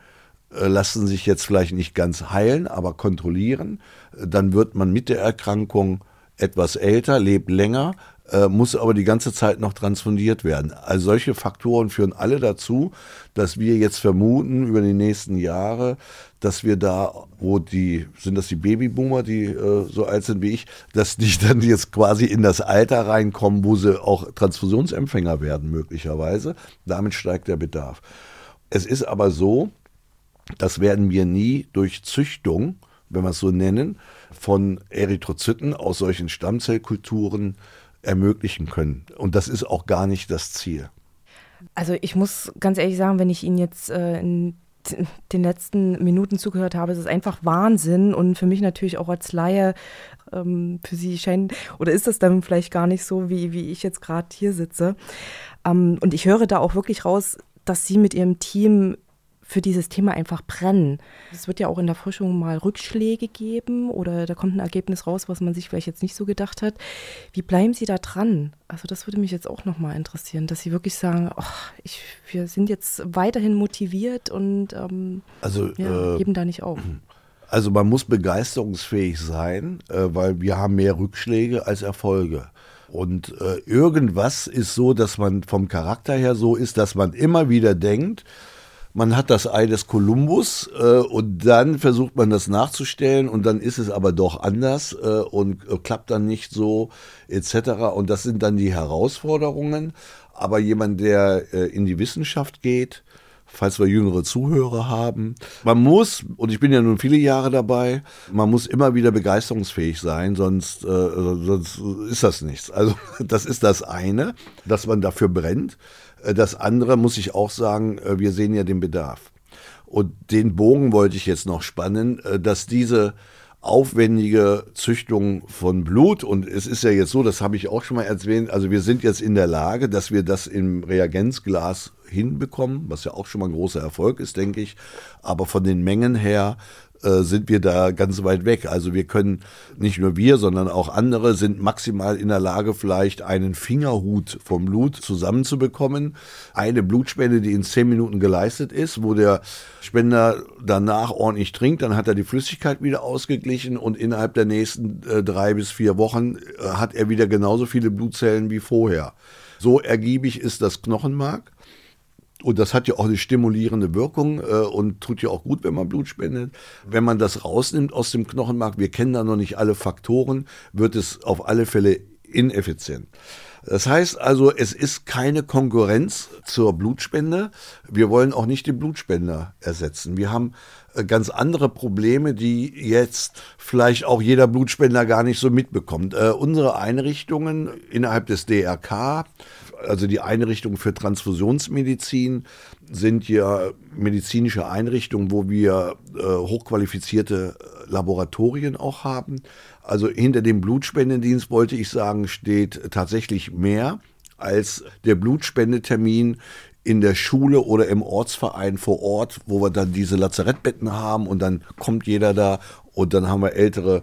Speaker 2: äh, lassen sich jetzt vielleicht nicht ganz heilen, aber kontrollieren. Dann wird man mit der Erkrankung etwas älter, lebt länger, äh, muss aber die ganze Zeit noch transfundiert werden. Also solche Faktoren führen alle dazu, dass wir jetzt vermuten über die nächsten Jahre, dass wir da, wo die, sind das die Babyboomer, die äh, so alt sind wie ich, dass die <laughs> dann jetzt quasi in das Alter reinkommen, wo sie auch Transfusionsempfänger werden möglicherweise. Damit steigt der Bedarf. Es ist aber so, das werden wir nie durch Züchtung, wenn wir es so nennen, von Erythrozyten aus solchen Stammzellkulturen ermöglichen können. Und das ist auch gar nicht das Ziel.
Speaker 3: Also ich muss ganz ehrlich sagen, wenn ich Ihnen jetzt äh, in den letzten Minuten zugehört habe, ist es einfach Wahnsinn und für mich natürlich auch als Laie, ähm, für Sie scheint, oder ist das dann vielleicht gar nicht so, wie, wie ich jetzt gerade hier sitze. Ähm, und ich höre da auch wirklich raus, dass Sie mit Ihrem Team für dieses Thema einfach brennen. Es wird ja auch in der Forschung mal Rückschläge geben oder da kommt ein Ergebnis raus, was man sich vielleicht jetzt nicht so gedacht hat. Wie bleiben Sie da dran? Also das würde mich jetzt auch nochmal interessieren, dass Sie wirklich sagen, oh, ich, wir sind jetzt weiterhin motiviert und ähm,
Speaker 2: also,
Speaker 3: ja, äh, geben da nicht auf.
Speaker 2: Also man muss begeisterungsfähig sein, äh, weil wir haben mehr Rückschläge als Erfolge. Und äh, irgendwas ist so, dass man vom Charakter her so ist, dass man immer wieder denkt, man hat das Ei des Kolumbus äh, und dann versucht man das nachzustellen und dann ist es aber doch anders äh, und äh, klappt dann nicht so etc. Und das sind dann die Herausforderungen. Aber jemand, der äh, in die Wissenschaft geht, falls wir jüngere Zuhörer haben. Man muss, und ich bin ja nun viele Jahre dabei, man muss immer wieder begeisterungsfähig sein, sonst, äh, sonst ist das nichts. Also <laughs> das ist das eine, dass man dafür brennt. Äh, das andere muss ich auch sagen, äh, wir sehen ja den Bedarf. Und den Bogen wollte ich jetzt noch spannen, äh, dass diese aufwendige Züchtung von Blut. Und es ist ja jetzt so, das habe ich auch schon mal erwähnt, also wir sind jetzt in der Lage, dass wir das im Reagenzglas hinbekommen, was ja auch schon mal ein großer Erfolg ist, denke ich. Aber von den Mengen her äh, sind wir da ganz weit weg. Also wir können, nicht nur wir, sondern auch andere sind maximal in der Lage, vielleicht einen Fingerhut vom Blut zusammenzubekommen. Eine Blutspende, die in zehn Minuten geleistet ist, wo der Spender danach ordentlich trinkt, dann hat er die Flüssigkeit wieder ausgeglichen und innerhalb der nächsten äh, drei bis vier Wochen äh, hat er wieder genauso viele Blutzellen wie vorher. So ergiebig ist das Knochenmark. Und das hat ja auch eine stimulierende Wirkung äh, und tut ja auch gut, wenn man Blut spendet. Wenn man das rausnimmt aus dem Knochenmark, wir kennen da noch nicht alle Faktoren, wird es auf alle Fälle ineffizient. Das heißt also, es ist keine Konkurrenz zur Blutspende. Wir wollen auch nicht den Blutspender ersetzen. Wir haben äh, ganz andere Probleme, die jetzt vielleicht auch jeder Blutspender gar nicht so mitbekommt. Äh, unsere Einrichtungen innerhalb des DRK, also die Einrichtungen für Transfusionsmedizin, sind ja medizinische Einrichtungen, wo wir äh, hochqualifizierte Laboratorien auch haben. Also hinter dem Blutspendendienst wollte ich sagen, steht tatsächlich mehr als der Blutspendetermin in der Schule oder im Ortsverein vor Ort, wo wir dann diese Lazarettbetten haben und dann kommt jeder da und dann haben wir ältere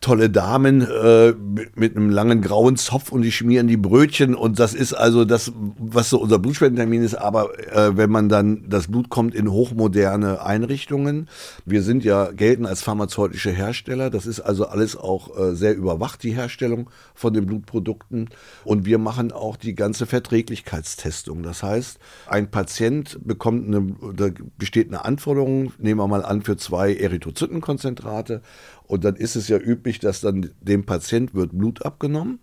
Speaker 2: tolle Damen äh, mit, mit, einem langen grauen Zopf und die schmieren die Brötchen und das ist also das, was so unser Blutspendentermin ist. Aber äh, wenn man dann, das Blut kommt in hochmoderne Einrichtungen. Wir sind ja, gelten als pharmazeutische Hersteller. Das ist also alles auch äh, sehr überwacht, die Herstellung von den Blutprodukten. Und wir machen auch die ganze Verträglichkeitstestung. Das heißt, ein Patient bekommt eine, da besteht eine Anforderung, nehmen wir mal an, für zwei Erythrozytenkonzentrate und dann ist es ja üblich, dass dann dem Patient wird Blut abgenommen.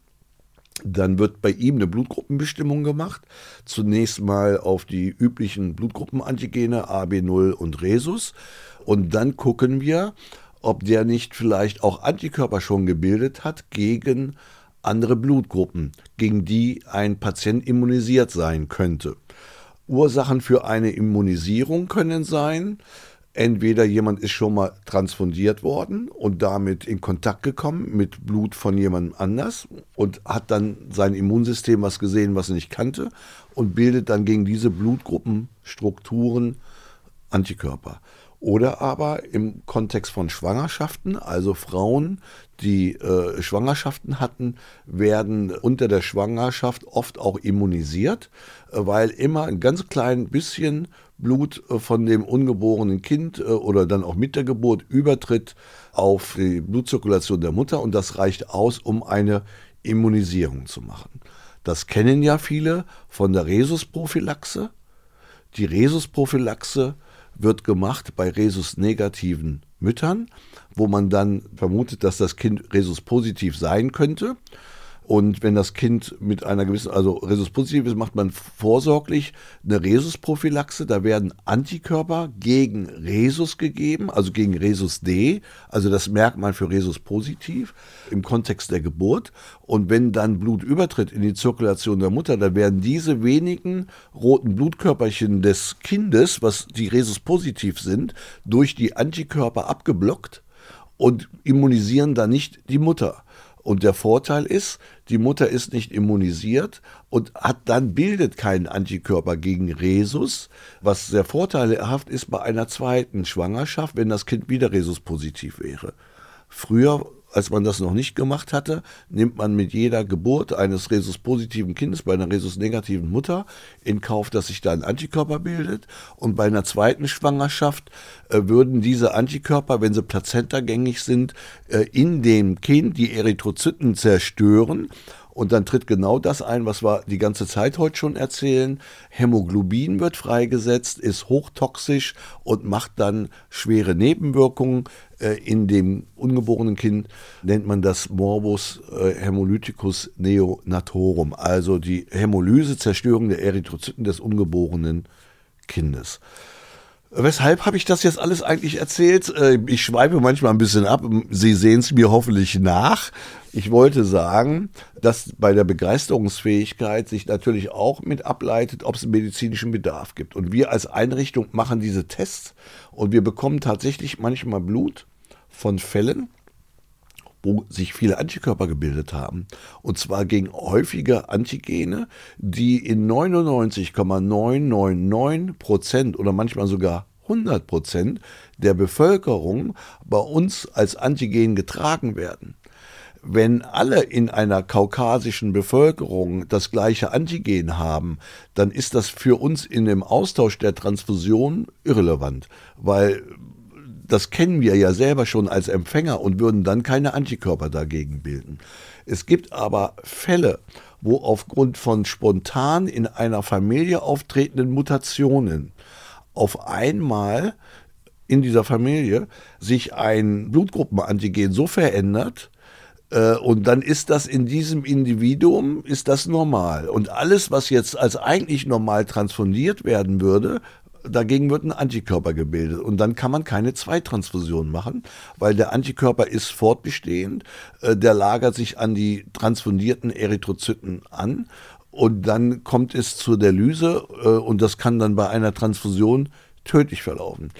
Speaker 2: Dann wird bei ihm eine Blutgruppenbestimmung gemacht. Zunächst mal auf die üblichen Blutgruppenantigene AB0 und Rhesus. Und dann gucken wir, ob der nicht vielleicht auch Antikörper schon gebildet hat gegen andere Blutgruppen, gegen die ein Patient immunisiert sein könnte. Ursachen für eine Immunisierung können sein, Entweder jemand ist schon mal transfundiert worden und damit in Kontakt gekommen mit Blut von jemandem anders und hat dann sein Immunsystem was gesehen, was er nicht kannte und bildet dann gegen diese Blutgruppenstrukturen Antikörper. Oder aber im Kontext von Schwangerschaften, also Frauen, die äh, Schwangerschaften hatten, werden unter der Schwangerschaft oft auch immunisiert, äh, weil immer ein ganz klein bisschen Blut äh, von dem ungeborenen Kind äh, oder dann auch mit der Geburt übertritt auf die Blutzirkulation der Mutter und das reicht aus, um eine Immunisierung zu machen. Das kennen ja viele von der Rhesusprophylaxe. Die Rhesusprophylaxe wird gemacht bei Rhesus-negativen Müttern, wo man dann vermutet, dass das Kind Rhesus-positiv sein könnte. Und wenn das Kind mit einer gewissen, also Rhesus-positiv ist, macht man vorsorglich eine Rhesus-Prophylaxe. Da werden Antikörper gegen Rhesus gegeben, also gegen Rhesus-D, also das Merkmal für Rhesus-positiv im Kontext der Geburt. Und wenn dann Blut übertritt in die Zirkulation der Mutter, dann werden diese wenigen roten Blutkörperchen des Kindes, was die Rhesus-positiv sind, durch die Antikörper abgeblockt und immunisieren dann nicht die Mutter. Und der Vorteil ist, die Mutter ist nicht immunisiert und hat dann bildet keinen Antikörper gegen Rhesus, was sehr vorteilhaft ist bei einer zweiten Schwangerschaft, wenn das Kind wieder Rhesus positiv wäre. Früher als man das noch nicht gemacht hatte, nimmt man mit jeder Geburt eines Rhesus-positiven Kindes bei einer Rhesus-negativen Mutter in Kauf, dass sich da ein Antikörper bildet. Und bei einer zweiten Schwangerschaft äh, würden diese Antikörper, wenn sie plazentagängig sind, äh, in dem Kind die Erythrozyten zerstören und dann tritt genau das ein, was wir die ganze Zeit heute schon erzählen. Hämoglobin wird freigesetzt, ist hochtoxisch und macht dann schwere Nebenwirkungen. Äh, in dem ungeborenen Kind nennt man das Morbus äh, Hämolyticus neonatorum, also die Hämolyse, Zerstörung der Erythrozyten des ungeborenen Kindes. Weshalb habe ich das jetzt alles eigentlich erzählt? Äh, ich schweife manchmal ein bisschen ab. Sie sehen es mir hoffentlich nach. Ich wollte sagen, dass bei der Begeisterungsfähigkeit sich natürlich auch mit ableitet, ob es medizinischen Bedarf gibt. Und wir als Einrichtung machen diese Tests und wir bekommen tatsächlich manchmal Blut von Fällen, wo sich viele Antikörper gebildet haben. Und zwar gegen häufige Antigene, die in 99,999 Prozent oder manchmal sogar 100 Prozent der Bevölkerung bei uns als Antigen getragen werden wenn alle in einer kaukasischen Bevölkerung das gleiche Antigen haben, dann ist das für uns in dem Austausch der Transfusion irrelevant, weil das kennen wir ja selber schon als Empfänger und würden dann keine Antikörper dagegen bilden. Es gibt aber Fälle, wo aufgrund von spontan in einer Familie auftretenden Mutationen auf einmal in dieser Familie sich ein Blutgruppenantigen so verändert, Äh, und dann ist das in diesem Individuum, ist das normal. Und alles, was jetzt als eigentlich normal transfundiert werden würde, dagegen wird ein Antikörper gebildet. Und dann kann man keine Zweittransfusion machen, weil der Antikörper ist fortbestehend, äh, der lagert sich an die transfundierten Erythrozyten an und dann kommt es zur Dialyse äh, und das kann dann bei einer Transfusion tödlich verlaufen.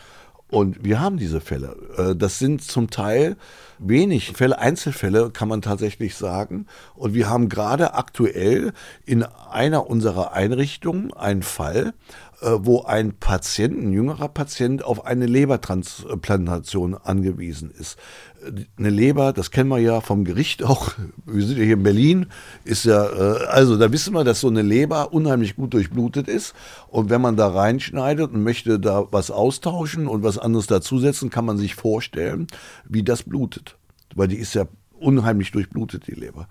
Speaker 2: Und wir haben diese Fälle. Äh, das sind zum Teil wenig Fälle, Einzelfälle kann man tatsächlich sagen. Und wir haben gerade aktuell in einer unserer Einrichtungen einen Fall, wo ein Patient, ein jüngerer Patient, auf eine Lebertransplantation angewiesen ist. Eine Leber, das kennen wir ja vom Gericht auch, <laughs> wir sind ja hier in Berlin, ist ja, äh, also da wissen wir, dass so eine Leber unheimlich gut durchblutet ist. Und wenn man da reinschneidet und möchte da was austauschen und was anderes dazusetzen, kann man sich vorstellen, wie das blutet. Weil die ist ja unheimlich durchblutet, die Leber.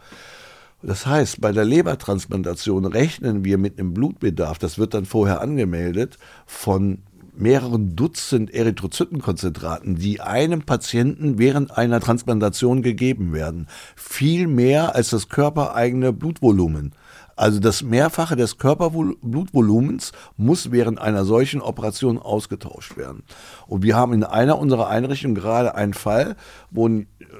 Speaker 2: Das heißt, bei der Lebertransplantation rechnen wir mit einem Blutbedarf, das wird dann vorher angemeldet, von mehreren Dutzend Erythrozytenkonzentraten, die einem Patienten während einer Transplantation gegeben werden. Viel mehr als das körpereigene Blutvolumen. Also das Mehrfache des Körperblutvolumens muss während einer solchen Operation ausgetauscht werden. Und wir haben in einer unserer Einrichtungen gerade einen Fall, wo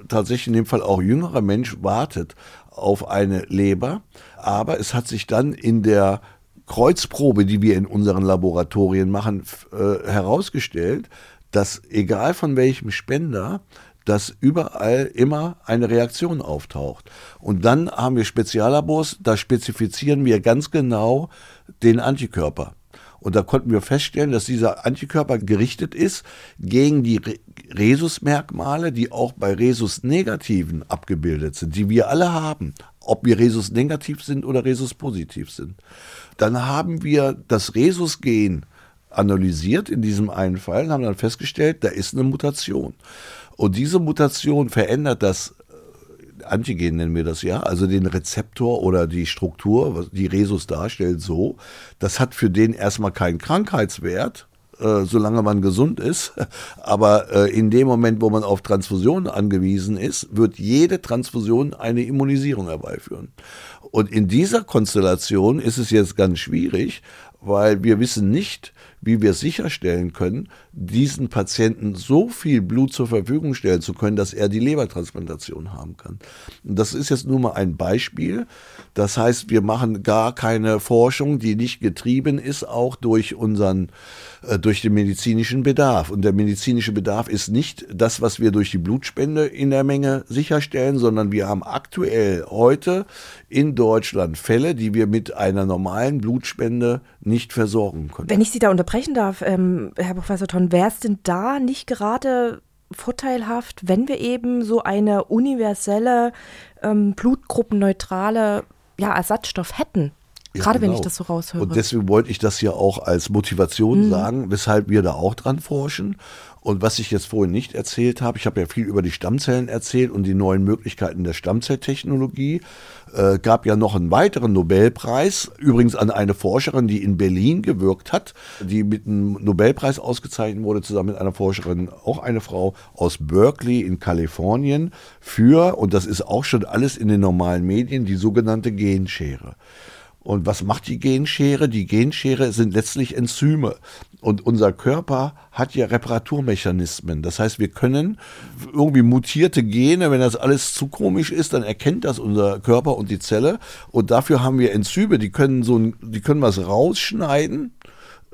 Speaker 2: tatsächlich in dem Fall auch jüngerer Mensch wartet auf eine Leber. Aber es hat sich dann in der Kreuzprobe, die wir in unseren Laboratorien machen, äh, herausgestellt, dass egal von welchem Spender, dass überall immer eine Reaktion auftaucht. Und dann haben wir Speziallabors, da spezifizieren wir ganz genau den Antikörper. Und da konnten wir feststellen, dass dieser Antikörper gerichtet ist gegen die Rhesusmerkmale, die auch bei Rhesus-Negativen abgebildet sind, die wir alle haben, ob wir Rhesus-negativ sind oder Rhesus-positiv sind. Dann haben wir das Rhesus-Gen analysiert in diesem einen Fall und haben dann festgestellt, da ist eine Mutation. Und diese Mutation verändert das Antigen nennen wir das ja, also den Rezeptor oder die Struktur, die Resus darstellt, so. Das hat für den erstmal keinen Krankheitswert, äh, solange man gesund ist. <laughs> Aber äh, in dem Moment, wo man auf Transfusionen angewiesen ist, wird jede Transfusion eine Immunisierung herbeiführen. Und in dieser Konstellation ist es jetzt ganz schwierig, weil wir wissen nicht, wie wir sicherstellen können, diesen Patienten so viel Blut zur Verfügung stellen zu können, dass er die Lebertransplantation haben kann. Und das ist jetzt nur mal ein Beispiel. Das heißt, wir machen gar keine Forschung, die nicht getrieben ist, auch durch unseren äh, durch den medizinischen Bedarf. Und der medizinische Bedarf ist nicht das, was wir durch die Blutspende in der Menge sicherstellen, sondern wir haben aktuell heute in Deutschland Fälle, die wir mit einer normalen Blutspende nicht versorgen können.
Speaker 3: Wenn ich Sie da unterbrechen darf, ähm, Herr Professor Ton, wäre es denn da nicht gerade vorteilhaft, wenn wir eben so eine universelle, ähm, blutgruppenneutrale ja, Ersatzstoff hätten? Ja, Gerade genau. wenn ich genau. das so raushöre.
Speaker 2: Und deswegen wollte ich das ja auch als Motivation mhm. sagen, weshalb wir da auch dran forschen. Und was ich jetzt vorhin nicht erzählt habe, ich habe ja viel über die Stammzellen erzählt und die neuen Möglichkeiten der Stammzelltechnologie. Äh, gab ja noch einen weiteren Nobelpreis, übrigens an eine Forscherin, die in Berlin gewirkt hat, die mit einem Nobelpreis ausgezeichnet wurde, zusammen mit einer Forscherin, auch eine Frau aus Berkeley in Kalifornien, für, und das ist auch schon alles in den normalen Medien, die sogenannte Genschere. Und was macht die Genschere? Die Genschere sind letztlich Enzyme. Und unser Körper hat ja Reparaturmechanismen. Das heißt, wir können irgendwie mutierte Gene, wenn das alles zu komisch ist, dann erkennt das unser Körper und die Zelle. Und dafür haben wir Enzyme, die können so, die können was rausschneiden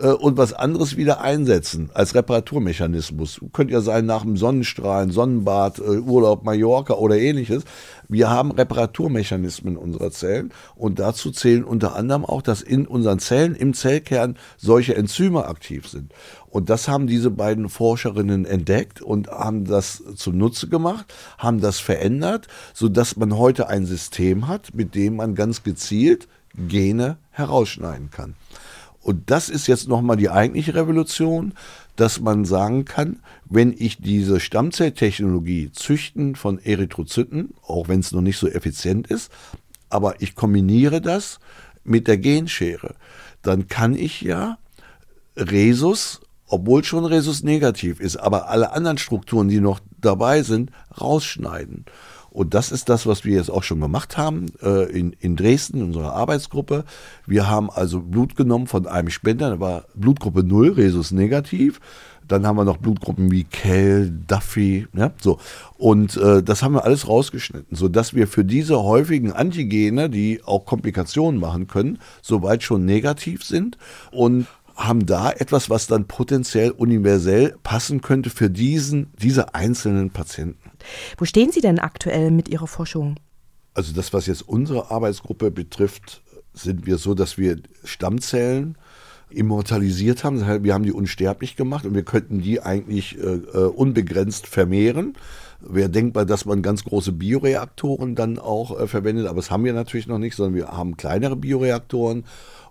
Speaker 2: und was anderes wieder einsetzen als Reparaturmechanismus. Könnte ja sein nach dem Sonnenstrahlen, Sonnenbad, äh, Urlaub Mallorca oder ähnliches. Wir haben Reparaturmechanismen unserer Zellen und dazu zählen unter anderem auch, dass in unseren Zellen im Zellkern solche Enzyme aktiv sind. Und das haben diese beiden Forscherinnen entdeckt und haben das zunutze gemacht, haben das verändert, sodass man heute ein System hat, mit dem man ganz gezielt Gene herausschneiden kann. Und das ist jetzt nochmal die eigentliche Revolution, dass man sagen kann, wenn ich diese Stammzelltechnologie Züchten von Erythrozyten, auch wenn es noch nicht so effizient ist, aber ich kombiniere das mit der Genschere, dann kann ich ja Resus, obwohl schon Resus negativ ist, aber alle anderen Strukturen, die noch dabei sind, rausschneiden. Und das ist das, was wir jetzt auch schon gemacht haben äh, in, in Dresden, in unserer Arbeitsgruppe. Wir haben also Blut genommen von einem Spender, da war Blutgruppe 0, Resus negativ. Dann haben wir noch Blutgruppen wie Kell, Duffy, ja, so. Und äh, das haben wir alles rausgeschnitten, sodass wir für diese häufigen Antigene, die auch Komplikationen machen können, soweit schon negativ sind und haben da etwas, was dann potenziell universell passen könnte für diesen, diese einzelnen Patienten.
Speaker 3: Wo stehen Sie denn aktuell mit Ihrer Forschung?
Speaker 2: Also das, was jetzt unsere Arbeitsgruppe betrifft, sind wir so, dass wir Stammzellen immortalisiert haben. Wir haben die unsterblich gemacht und wir könnten die eigentlich äh, äh, unbegrenzt vermehren. Wäre denkbar, dass man ganz große Bioreaktoren dann auch äh, verwendet, aber das haben wir natürlich noch nicht, sondern wir haben kleinere Bioreaktoren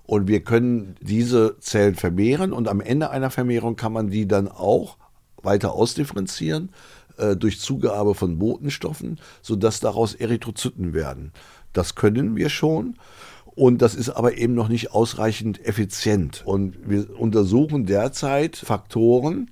Speaker 2: und wir können diese Zellen vermehren und am Ende einer Vermehrung kann man die dann auch weiter ausdifferenzieren äh, durch Zugabe von Botenstoffen, sodass daraus Erythrozyten werden. Das können wir schon. Und das ist aber eben noch nicht ausreichend effizient. Und wir untersuchen derzeit Faktoren,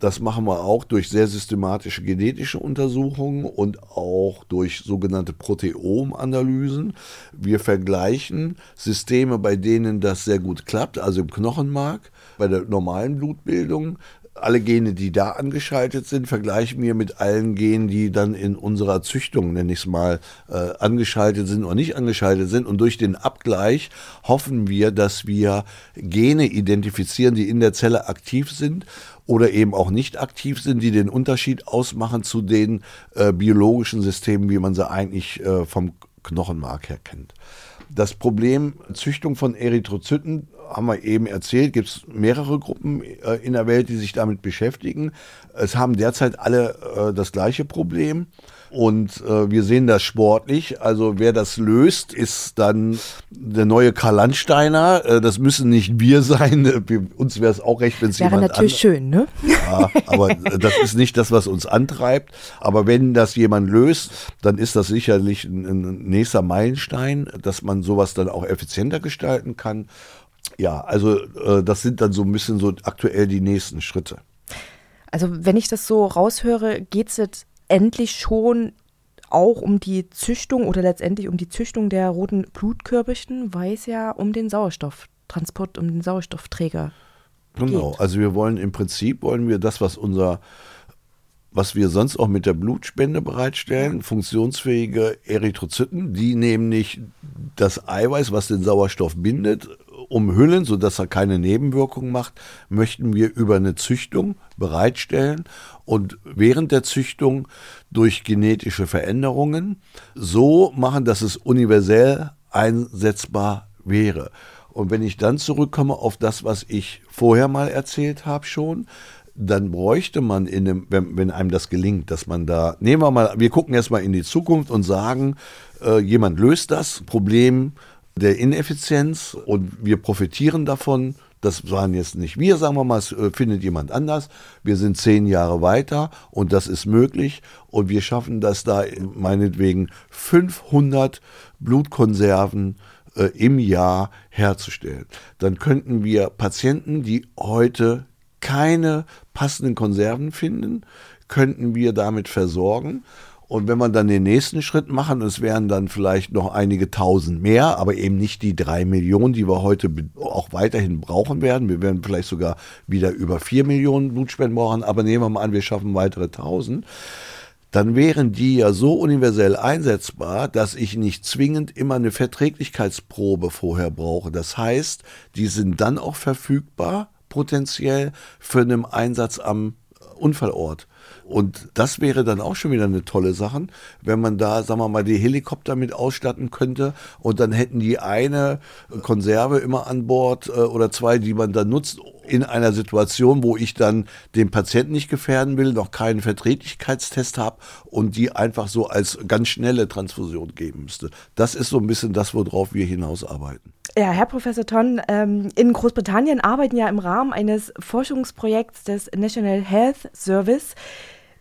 Speaker 2: das machen wir auch durch sehr systematische genetische Untersuchungen und auch durch sogenannte Proteomanalysen. Wir vergleichen Systeme, bei denen das sehr gut klappt, also im Knochenmark, bei der normalen Blutbildung alle Gene, die da angeschaltet sind, vergleichen wir mit allen Genen, die dann in unserer Züchtung, nenne ich es mal, äh, angeschaltet sind oder nicht angeschaltet sind. Und durch den Abgleich hoffen wir, dass wir Gene identifizieren, die in der Zelle aktiv sind oder eben auch nicht aktiv sind, die den Unterschied ausmachen zu den äh, biologischen Systemen, wie man sie eigentlich äh, vom Knochenmark her kennt. Das Problem Züchtung von Erythrozyten haben wir eben erzählt, gibt es mehrere Gruppen äh, in der Welt, die sich damit beschäftigen. Es haben derzeit alle äh, das gleiche Problem. Und äh, wir sehen das sportlich. Also wer das löst, ist dann der neue Karl Landsteiner. Äh, das müssen nicht wir <laughs> sein. Wir, uns wäre es auch recht, wenn es jemand
Speaker 3: Wäre natürlich schön, ne?
Speaker 2: Ja, aber das ist nicht das, was uns antreibt. Aber wenn das jemand löst, dann ist das sicherlich ein, ein nächster Meilenstein, dass man sowas dann auch effizienter gestalten kann. Ja, also äh, das sind dann so ein bisschen so aktuell die nächsten Schritte.
Speaker 3: Also wenn ich das so raushöre, geht es jetzt endlich schon auch um die Züchtung oder letztendlich um die Züchtung der roten Blutkörperchen, weil es ja um den Sauerstofftransport, um den Sauerstoffträger
Speaker 2: Genau,
Speaker 3: geht.
Speaker 2: also wir wollen im Prinzip, wollen wir das, was unser was wir sonst auch mit der Blutspende bereitstellen, funktionsfähige Erythrozyten, die nämlich das Eiweiß, was den Sauerstoff bindet, umhüllen, sodass er keine Nebenwirkungen macht, möchten wir über eine Züchtung bereitstellen und während der Züchtung durch genetische Veränderungen so machen, dass es universell einsetzbar wäre. Und wenn ich dann zurückkomme auf das, was ich vorher mal erzählt habe schon, dann bräuchte man in dem, wenn, wenn einem das gelingt, dass man da, nehmen wir mal, wir gucken erstmal in die Zukunft und sagen, äh, jemand löst das Problem der Ineffizienz und wir profitieren davon. Das waren jetzt nicht wir, sagen wir mal, es äh, findet jemand anders. Wir sind zehn Jahre weiter und das ist möglich und wir schaffen das da meinetwegen 500 Blutkonserven äh, im Jahr herzustellen. Dann könnten wir Patienten, die heute keine passenden Konserven finden, könnten wir damit versorgen und wenn wir dann den nächsten Schritt machen, es wären dann vielleicht noch einige tausend mehr, aber eben nicht die drei Millionen, die wir heute auch weiterhin brauchen werden. Wir werden vielleicht sogar wieder über vier Millionen Blutspenden brauchen, aber nehmen wir mal an, wir schaffen weitere tausend. Dann wären die ja so universell einsetzbar, dass ich nicht zwingend immer eine Verträglichkeitsprobe vorher brauche. Das heißt, die sind dann auch verfügbar, potenziell für einen Einsatz am Unfallort. Und das wäre dann auch schon wieder eine tolle Sache, wenn man da, sagen wir mal, die Helikopter mit ausstatten könnte und dann hätten die eine Konserve immer an Bord äh, oder zwei, die man dann nutzt in einer Situation, wo ich dann den Patienten nicht gefährden will, noch keinen Verträglichkeitstest habe und die einfach so als ganz schnelle Transfusion geben müsste. Das ist so ein bisschen das, worauf wir hinausarbeiten.
Speaker 3: Ja, Herr Professor Tonn, ähm, in Großbritannien arbeiten ja im Rahmen eines Forschungsprojekts des National Health Service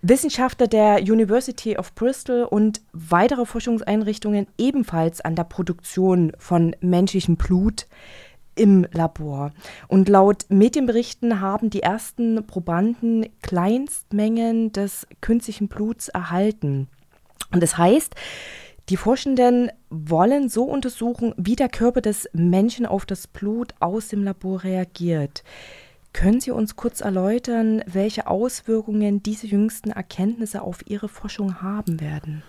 Speaker 3: Wissenschaftler der University of Bristol und weitere Forschungseinrichtungen ebenfalls an der Produktion von menschlichem Blut im Labor. Und laut Medienberichten haben die ersten Probanden Kleinstmengen des künstlichen Bluts erhalten. Und das heißt, die Forschenden wollen so untersuchen, wie der Körper des Menschen auf das Blut aus dem Labor reagiert. Können Sie uns kurz erläutern, welche Auswirkungen diese jüngsten Erkenntnisse auf Ihre Forschung haben werden?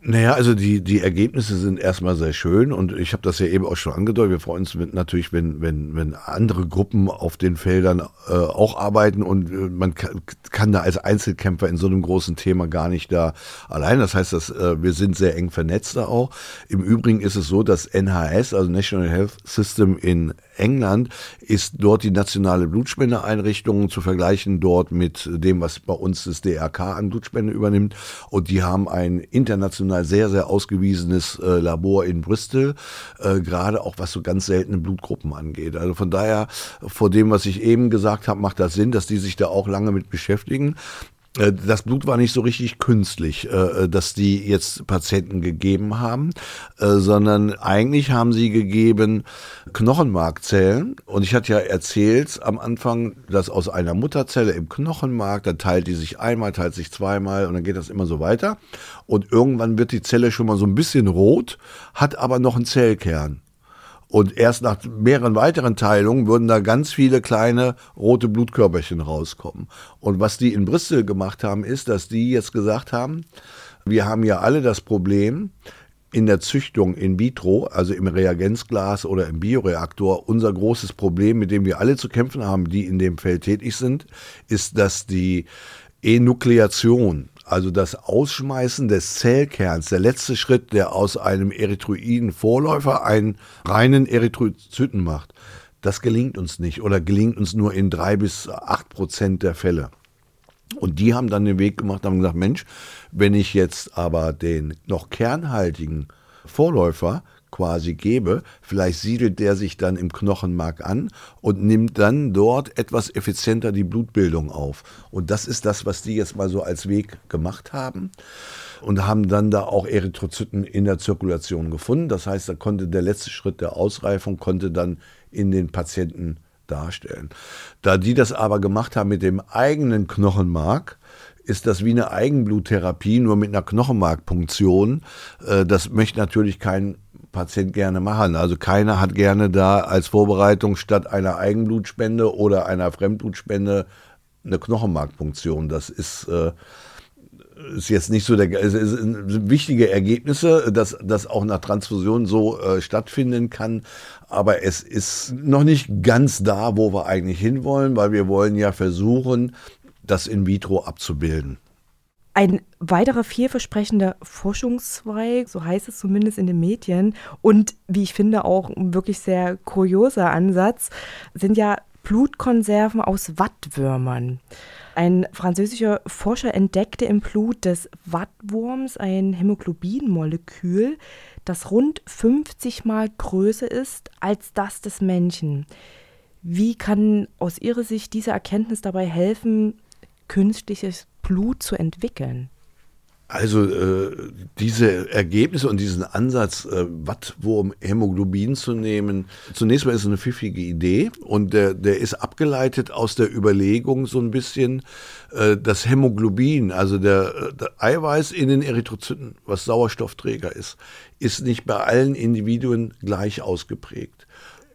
Speaker 2: Naja, also die, die Ergebnisse sind erstmal sehr schön und ich habe das ja eben auch schon angedeutet. Wir freuen uns mit, natürlich, wenn, wenn, wenn andere Gruppen auf den Feldern äh, auch arbeiten und äh, man kann, da als Einzelkämpfer in so einem großen Thema gar nicht da allein. Das heißt, dass, äh, wir sind sehr eng vernetzt da auch. Im Übrigen ist es so, dass NHS, also National Health System in England, ist dort die nationale Blutspendeeinrichtung zu vergleichen dort mit dem, was bei uns das DRK an Blutspende übernimmt. Und die haben ein international sehr, sehr ausgewiesenes äh, Labor in Bristol, äh, gerade auch was so ganz seltene Blutgruppen angeht. Also von daher, vor dem, was ich eben gesagt habe, macht das Sinn, dass die sich da auch lange mit beschäftigen. Äh, das Blut war nicht so richtig künstlich, äh, dass die jetzt Patienten gegeben haben, äh, sondern eigentlich haben sie gegeben Knochenmarkzellen. Und ich hatte ja erzählt am Anfang, dass aus einer Mutterzelle im Knochenmark, da teilt die sich einmal, teilt sich zweimal und dann geht das immer so weiter. Und irgendwann wird die Zelle schon mal so ein bisschen rot, hat aber noch einen Zellkern. Und erst nach mehreren weiteren Teilungen würden da ganz viele kleine rote Blutkörperchen rauskommen. Und was die in Bristol gemacht haben, ist, dass die jetzt gesagt haben, wir haben ja alle das Problem, in der Züchtung in vitro, also im Reagenzglas oder im Bioreaktor, unser großes Problem, mit dem wir alle zu kämpfen haben, die in dem Feld tätig sind, ist, dass die Enukleation, also das Ausschmeißen des Zellkerns, der letzte Schritt, der aus einem erythroiden Vorläufer einen reinen Erythrozyten macht, das gelingt uns nicht oder gelingt uns nur in drei bis acht Prozent der Fälle. Und die haben dann den Weg gemacht, haben gesagt, Mensch, wenn ich jetzt aber den noch kernhaltigen Vorläufer quasi gebe, vielleicht siedelt der sich dann im Knochenmark an und nimmt dann dort etwas effizienter die Blutbildung auf. Und das ist das, was die jetzt mal so als Weg gemacht haben und haben dann da auch Erythrozyten in der Zirkulation gefunden. Das heißt, da konnte der letzte Schritt der Ausreifung konnte dann in den Patienten darstellen. Da die das aber gemacht haben mit dem eigenen Knochenmark, ist das wie eine Eigenbluttherapie, nur mit einer Knochenmarkpunktion. Äh, das möchte natürlich kein Patient gerne machen. Also keiner hat gerne da als Vorbereitung statt einer Eigenblutspende oder einer Fremdblutspende eine Knochenmarkpunktion. Das ist, äh, ist jetzt nicht so der, es sind wichtige Ergebnisse, dass das auch nach Transfusion so äh, stattfinden kann. Aber es ist noch nicht ganz da, wo wir eigentlich hinwollen, weil wir wollen ja versuchen, das in vitro abzubilden.
Speaker 3: Ein weiterer vielversprechender Forschungszweig, so heißt es zumindest in den Medien, und wie ich finde auch ein wirklich sehr kurioser Ansatz, sind ja Blutkonserven aus Wattwürmern. Ein französischer Forscher entdeckte im Blut des Wattwurms ein Hämoglobinmolekül, das rund 50 mal größer ist als das des Menschen. Wie kann aus Ihrer Sicht diese Erkenntnis dabei helfen, künstliches Blut zu entwickeln?
Speaker 2: Also äh, diese Ergebnisse und diesen Ansatz, äh, Wattwurm Hämoglobin zu nehmen, zunächst mal ist es eine pfiffige Idee und der, der ist abgeleitet aus der Überlegung so ein bisschen, äh, das Hämoglobin, also der, der Eiweiß in den Erythrozyten, was Sauerstoffträger ist, ist nicht bei allen Individuen gleich ausgeprägt.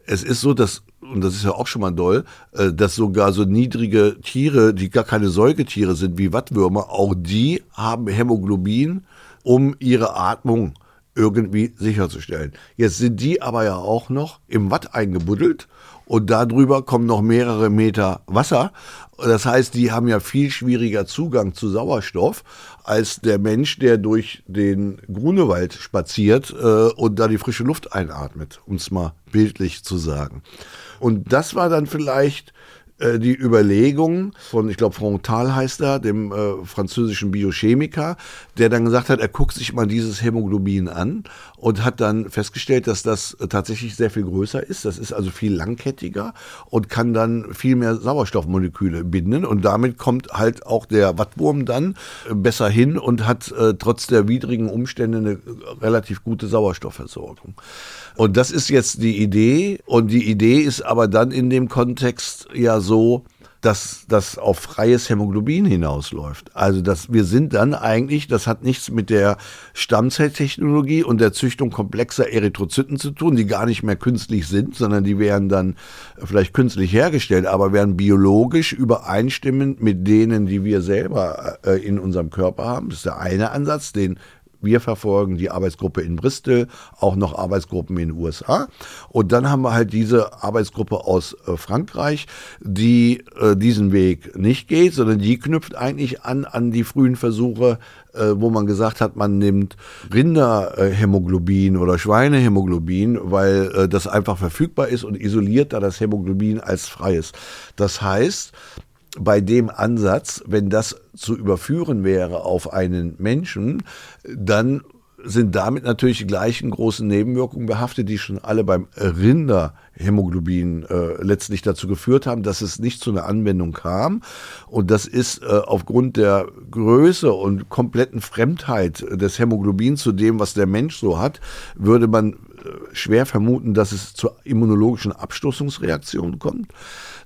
Speaker 2: Es ist so, dass und das ist ja auch schon mal doll, äh, dass sogar so niedrige Tiere, die gar keine Säugetiere sind, wie Wattwürmer, auch die haben Hämoglobin, um ihre Atmung irgendwie sicherzustellen. Jetzt sind die aber ja auch noch im Watt eingebuddelt und darüber kommen noch mehrere Meter Wasser. Das heißt, die haben ja viel schwieriger Zugang zu Sauerstoff als der Mensch, der durch den Grunewald spaziert äh, und da die frische Luft einatmet, um es mal bildlich zu sagen. Und das war dann vielleicht äh, die Überlegung von, ich glaube, Frontal heißt er, dem äh, französischen Biochemiker, der dann gesagt hat, er guckt sich mal dieses Hämoglobin an und hat dann festgestellt, dass das äh, tatsächlich sehr viel größer ist. Das ist also viel langkettiger und kann dann viel mehr Sauerstoffmoleküle binden. Und damit kommt halt auch der Wattwurm dann äh, besser hin und hat äh, trotz der widrigen Umstände eine relativ gute Sauerstoffversorgung. Und das ist jetzt die Idee. Und die Idee ist aber dann in dem Kontext ja so, dass das auf freies Hämoglobin hinausläuft. Also dass wir sind dann eigentlich, das hat nichts mit der Stammzelltechnologie und der Züchtung komplexer Erythrozyten zu tun, die gar nicht mehr künstlich sind, sondern die werden dann vielleicht künstlich hergestellt, aber werden biologisch übereinstimmend mit denen, die wir selber äh, in unserem Körper haben. Das ist der eine Ansatz, den wir verfolgen die Arbeitsgruppe in Bristol, auch noch Arbeitsgruppen in den USA. Und dann haben wir halt diese Arbeitsgruppe aus äh, Frankreich, die äh, diesen Weg nicht geht, sondern die knüpft eigentlich an an die frühen Versuche, äh, wo man gesagt hat, man nimmt Rinderhämoglobin oder Schweinehämoglobin, weil äh, das einfach verfügbar ist und isoliert da das Hämoglobin als freies. Das heißt, bei dem Ansatz, wenn das zu überführen wäre auf einen Menschen, dann sind damit natürlich die gleichen großen Nebenwirkungen behaftet, die schon alle beim Rinderhämoglobin äh, letztlich dazu geführt haben, dass es nicht zu einer Anwendung kam. Und das ist äh, aufgrund der Größe und kompletten Fremdheit des Hämoglobins zu dem, was der Mensch so hat, würde man äh, schwer vermuten, dass es zu immunologischen Abstoßungsreaktionen kommt.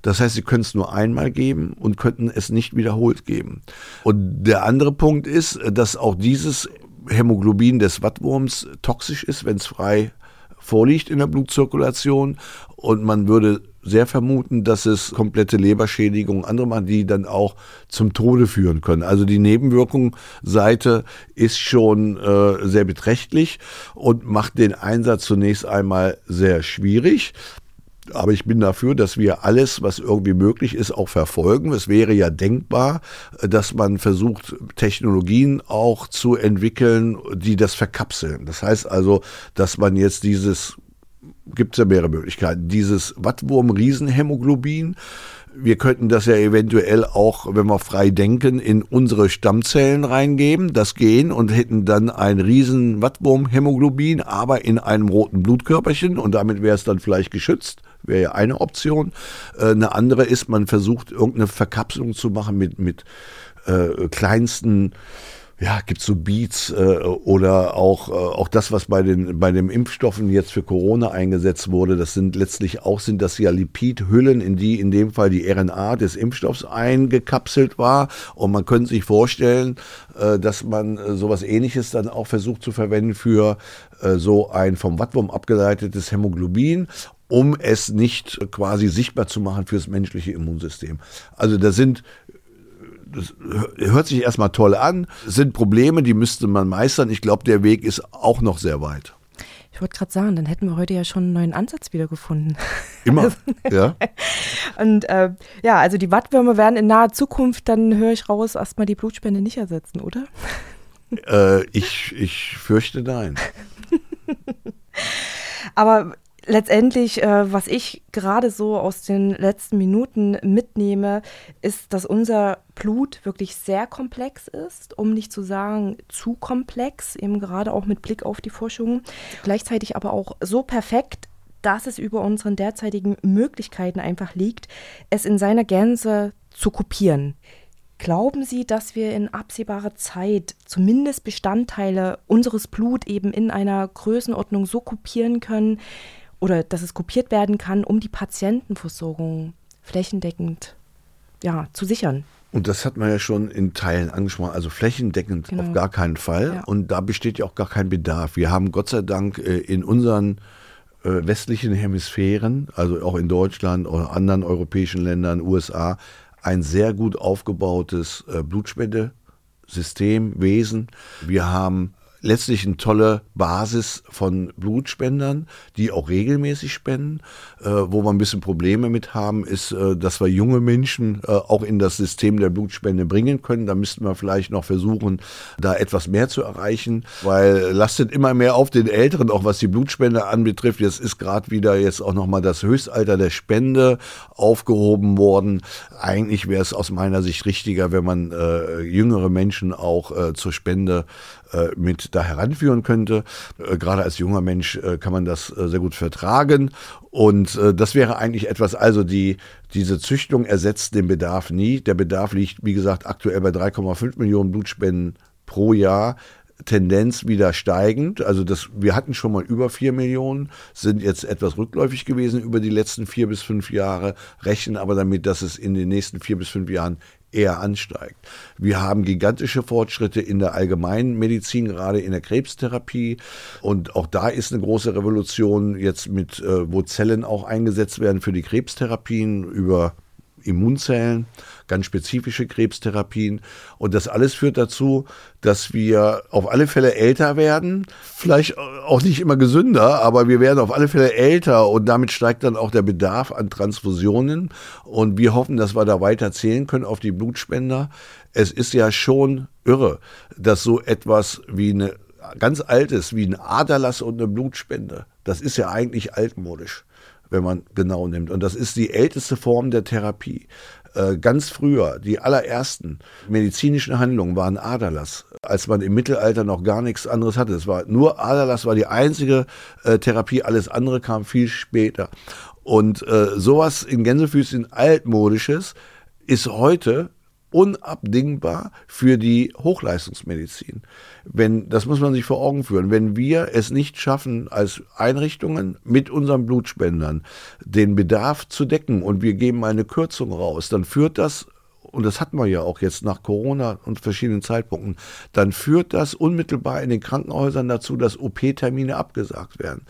Speaker 2: Das heißt, sie können es nur einmal geben und könnten es nicht wiederholt geben. Und der andere Punkt ist, dass auch dieses Hämoglobin des Wattwurms toxisch ist, wenn es frei vorliegt in der Blutzirkulation. Und man würde sehr vermuten, dass es komplette Leberschädigungen, andere machen, die dann auch zum Tode führen können. Also die Nebenwirkungsseite ist schon äh, sehr beträchtlich und macht den Einsatz zunächst einmal sehr schwierig. Aber ich bin dafür, dass wir alles, was irgendwie möglich ist, auch verfolgen. Es wäre ja denkbar, dass man versucht, Technologien auch zu entwickeln, die das verkapseln. Das heißt also, dass man jetzt dieses gibt es ja mehrere Möglichkeiten. Dieses Wattwurm-Riesenhämoglobin, wir könnten das ja eventuell auch, wenn wir frei denken, in unsere Stammzellen reingeben, das gehen und hätten dann ein riesen Wattwurm-Hämoglobin, aber in einem roten Blutkörperchen und damit wäre es dann vielleicht geschützt. Wäre ja eine Option. Äh, eine andere ist, man versucht irgendeine Verkapselung zu machen mit, mit äh, kleinsten ja, gibt so Beats äh, oder auch, äh, auch das, was bei den, bei den Impfstoffen jetzt für Corona eingesetzt wurde, das sind letztlich auch, sind das ja Lipidhüllen, in die in dem Fall die RNA des Impfstoffs eingekapselt war. Und man könnte sich vorstellen, äh, dass man äh, sowas ähnliches dann auch versucht zu verwenden für äh, so ein vom Wattwurm abgeleitetes Hämoglobin um es nicht quasi sichtbar zu machen fürs menschliche Immunsystem. Also da sind das hört sich erstmal toll an, sind Probleme, die müsste man meistern. Ich glaube, der Weg ist auch noch sehr weit.
Speaker 3: Ich wollte gerade sagen, dann hätten wir heute ja schon einen neuen Ansatz wiedergefunden.
Speaker 2: Immer, also, <laughs> ja.
Speaker 3: Und äh, ja, also die Wattwürmer werden in naher Zukunft, dann höre ich raus, erstmal die Blutspende nicht ersetzen, oder?
Speaker 2: Äh, ich, ich fürchte nein. <laughs>
Speaker 3: Aber letztendlich, äh, was ich gerade so aus den letzten Minuten mitnehme, ist, dass unser Blut wirklich sehr komplex ist, um nicht zu sagen zu komplex, eben gerade auch mit Blick auf die Forschung. Gleichzeitig aber auch so perfekt, dass es über unseren derzeitigen Möglichkeiten einfach liegt, es in seiner Gänze zu kopieren. Glauben Sie, dass wir in absehbarer Zeit zumindest Bestandteile unseres Blut eben in einer Größenordnung so kopieren können, oder dass es kopiert werden kann, um die Patientenversorgung flächendeckend ja, zu sichern.
Speaker 2: Und das hat man ja schon in Teilen angesprochen, also flächendeckend genau. auf gar keinen Fall. Ja. Und da besteht ja auch gar kein Bedarf. Wir haben Gott sei Dank äh, in unseren äh, westlichen Hemisphären, also auch in Deutschland oder anderen europäischen Ländern, USA, ein sehr gut aufgebautes äh, Blutspendesystem, Wesen. Wir haben letztlich eine tolle Basis von Blutspendern, die auch regelmäßig spenden. Äh, wo wir ein bisschen Probleme mit haben, ist, äh, dass wir junge Menschen äh, auch in das System der Blutspende bringen können. Da müssten wir vielleicht noch versuchen, da etwas mehr zu erreichen, weil lastet immer mehr auf den Älteren, auch was die Blutspende anbetrifft. Jetzt ist gerade wieder jetzt auch nochmal das Höchstalter der Spende aufgehoben worden. Eigentlich wäre es aus meiner Sicht richtiger, wenn man äh, jüngere Menschen auch äh, zur Spende mit da heranführen könnte. Äh, gerade als junger Mensch äh, kann man das sehr gut vertragen. Und das wäre eigentlich etwas, also die, diese Züchtung ersetzt den Bedarf nie. Der Bedarf liegt, wie gesagt, aktuell bei 3,5 Millionen Blutspenden pro Jahr Tendenz wieder steigend. Also das, wir hatten schon mal über vier Millionen, sind jetzt etwas rückläufig gewesen über die letzten vier bis fünf Jahre, rechnen aber damit, dass es in den nächsten vier bis fünf Jahren eher ansteigt. Wir haben gigantische Fortschritte in der allgemeinen Medizin, gerade in der Krebstherapie. Und auch da ist eine große Revolution jetzt mit, äh, wo Zellen auch eingesetzt werden für die Krebstherapien über Immunzellen, ganz spezifische Krebstherapien. Und das alles führt dazu, dass wir auf alle Fälle älter werden. Vielleicht auch nicht immer gesünder, aber wir werden auf alle Fälle älter und damit steigt dann auch der Bedarf an Transfusionen. Und wir hoffen, dass wir da weiter zählen können auf die Blutspender. Es ist ja schon irre, dass so etwas wie eine ganz altes, wie ein Aderlass und eine Blutspende, das ist ja eigentlich altmodisch wenn man genau nimmt. Und das ist die älteste Form der Therapie. Äh, ganz früher, die allerersten medizinischen Handlungen waren Aderlass, als man im Mittelalter noch gar nichts anderes hatte. Es war nur Aderlass war die einzige äh, Therapie, alles andere kam viel später. Und äh, sowas in Gänsefüßchen altmodisches ist heute unabdingbar für die Hochleistungsmedizin. Wenn, das muss man sich vor Augen führen, wenn wir es nicht schaffen, als Einrichtungen mit unseren Blutspendern den Bedarf zu decken und wir geben eine Kürzung raus, dann führt das und das hatten wir ja auch jetzt nach Corona und verschiedenen Zeitpunkten, dann führt das unmittelbar in den Krankenhäusern dazu, dass OP-Termine abgesagt werden.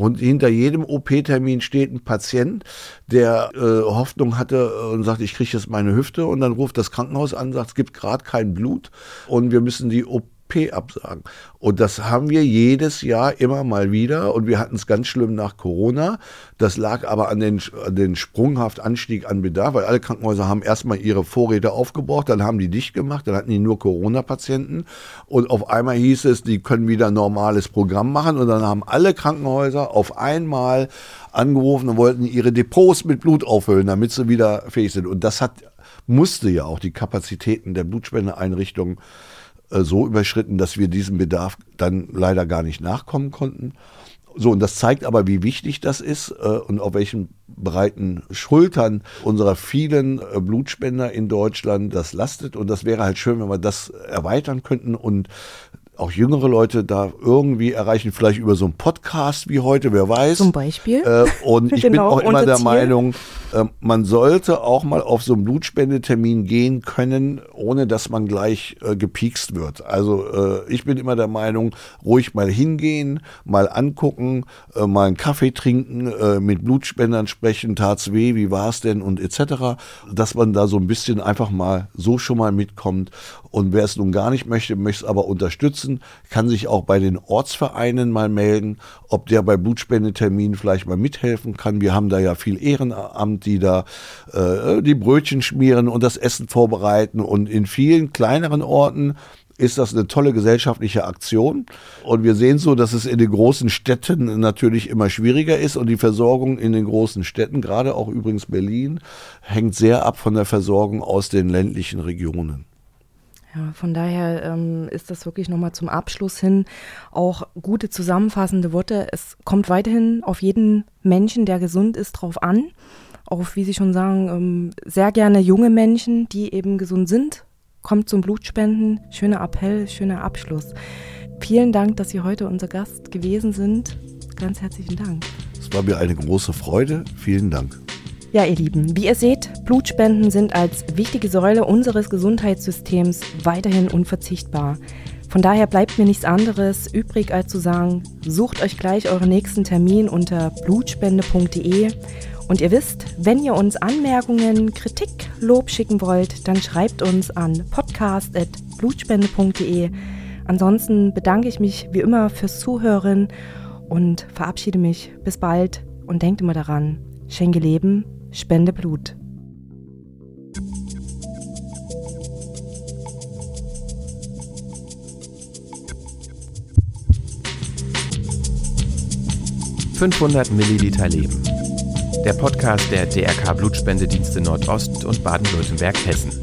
Speaker 2: Und hinter jedem OP-Termin steht ein Patient, der äh, Hoffnung hatte und sagt, ich kriege jetzt meine Hüfte. Und dann ruft das Krankenhaus an, sagt, es gibt gerade kein Blut. Und wir müssen die OP absagen. Und das haben wir jedes Jahr immer mal wieder und wir hatten es ganz schlimm nach Corona. Das lag aber an den, an den sprunghaft Anstieg an Bedarf, weil alle Krankenhäuser haben erstmal ihre Vorräte aufgebraucht, dann haben die dicht gemacht, dann hatten die nur Corona-Patienten und auf einmal hieß es, die können wieder ein normales Programm machen und dann haben alle Krankenhäuser auf einmal angerufen und wollten ihre Depots mit Blut auffüllen, damit sie wieder fähig sind. Und das hat musste ja auch die Kapazitäten der Blutspendeeinrichtungen so überschritten, dass wir diesem Bedarf dann leider gar nicht nachkommen konnten. So, und das zeigt aber, wie wichtig das ist äh, und auf welchen breiten Schultern unserer vielen äh, Blutspender in Deutschland das lastet. Und das wäre halt schön, wenn wir das erweitern könnten und auch jüngere Leute da irgendwie erreichen, vielleicht über so einen Podcast wie heute, wer weiß.
Speaker 3: Zum Beispiel.
Speaker 2: Äh, und <laughs> ich genau, bin auch immer der Ziel. Meinung, äh, man sollte auch mal auf so einen Blutspendetermin gehen können, ohne dass man gleich äh, gepiekst wird. Also äh, ich bin immer der Meinung, ruhig mal hingehen, mal angucken, äh, mal einen Kaffee trinken, äh, mit Blutspendern sprechen, tat's weh, wie war's denn und etc. Dass man da so ein bisschen einfach mal so schon mal mitkommt. Und wer es nun gar nicht möchte, möchte es aber unterstützen unterstützen, kann sich auch bei den Ortsvereinen mal melden, ob der bei Blutspendeterminen vielleicht mal mithelfen kann. Wir haben da ja viel Ehrenamt, die da äh, die Brötchen schmieren und das Essen vorbereiten. Und in vielen kleineren Orten ist das eine tolle gesellschaftliche Aktion. Und wir sehen so, dass es in den großen Städten natürlich immer schwieriger ist und die Versorgung in den großen Städten, gerade auch übrigens Berlin, hängt sehr ab von der Versorgung aus den ländlichen Regionen.
Speaker 3: Ja, von daher ähm, ist das wirklich nochmal zum Abschluss hin auch gute zusammenfassende Worte. Es kommt weiterhin auf jeden Menschen, der gesund ist, drauf an. Auf, wie Sie schon sagen, ähm, sehr gerne junge Menschen, die eben gesund sind. Kommt zum Blutspenden. Schöner Appell, schöner Abschluss. Vielen Dank, dass Sie heute unser Gast gewesen sind. Ganz herzlichen Dank.
Speaker 2: Es war mir eine große Freude. Vielen Dank.
Speaker 3: Ja, ihr Lieben, wie ihr seht, Blutspenden sind als wichtige Säule unseres Gesundheitssystems weiterhin unverzichtbar. Von daher bleibt mir nichts anderes übrig, als zu sagen, sucht euch gleich euren nächsten Termin unter blutspende.de. Und ihr wisst, wenn ihr uns Anmerkungen, Kritik, Lob schicken wollt, dann schreibt uns an podcast.blutspende.de. Ansonsten bedanke ich mich wie immer fürs Zuhören und verabschiede mich. Bis bald und denkt immer daran, schenke Leben, Spende Blut.
Speaker 1: »500 Milliliter Leben«. Der Podcast der DRK Blutspendedienste Nordost und Baden-Württemberg-Hessen.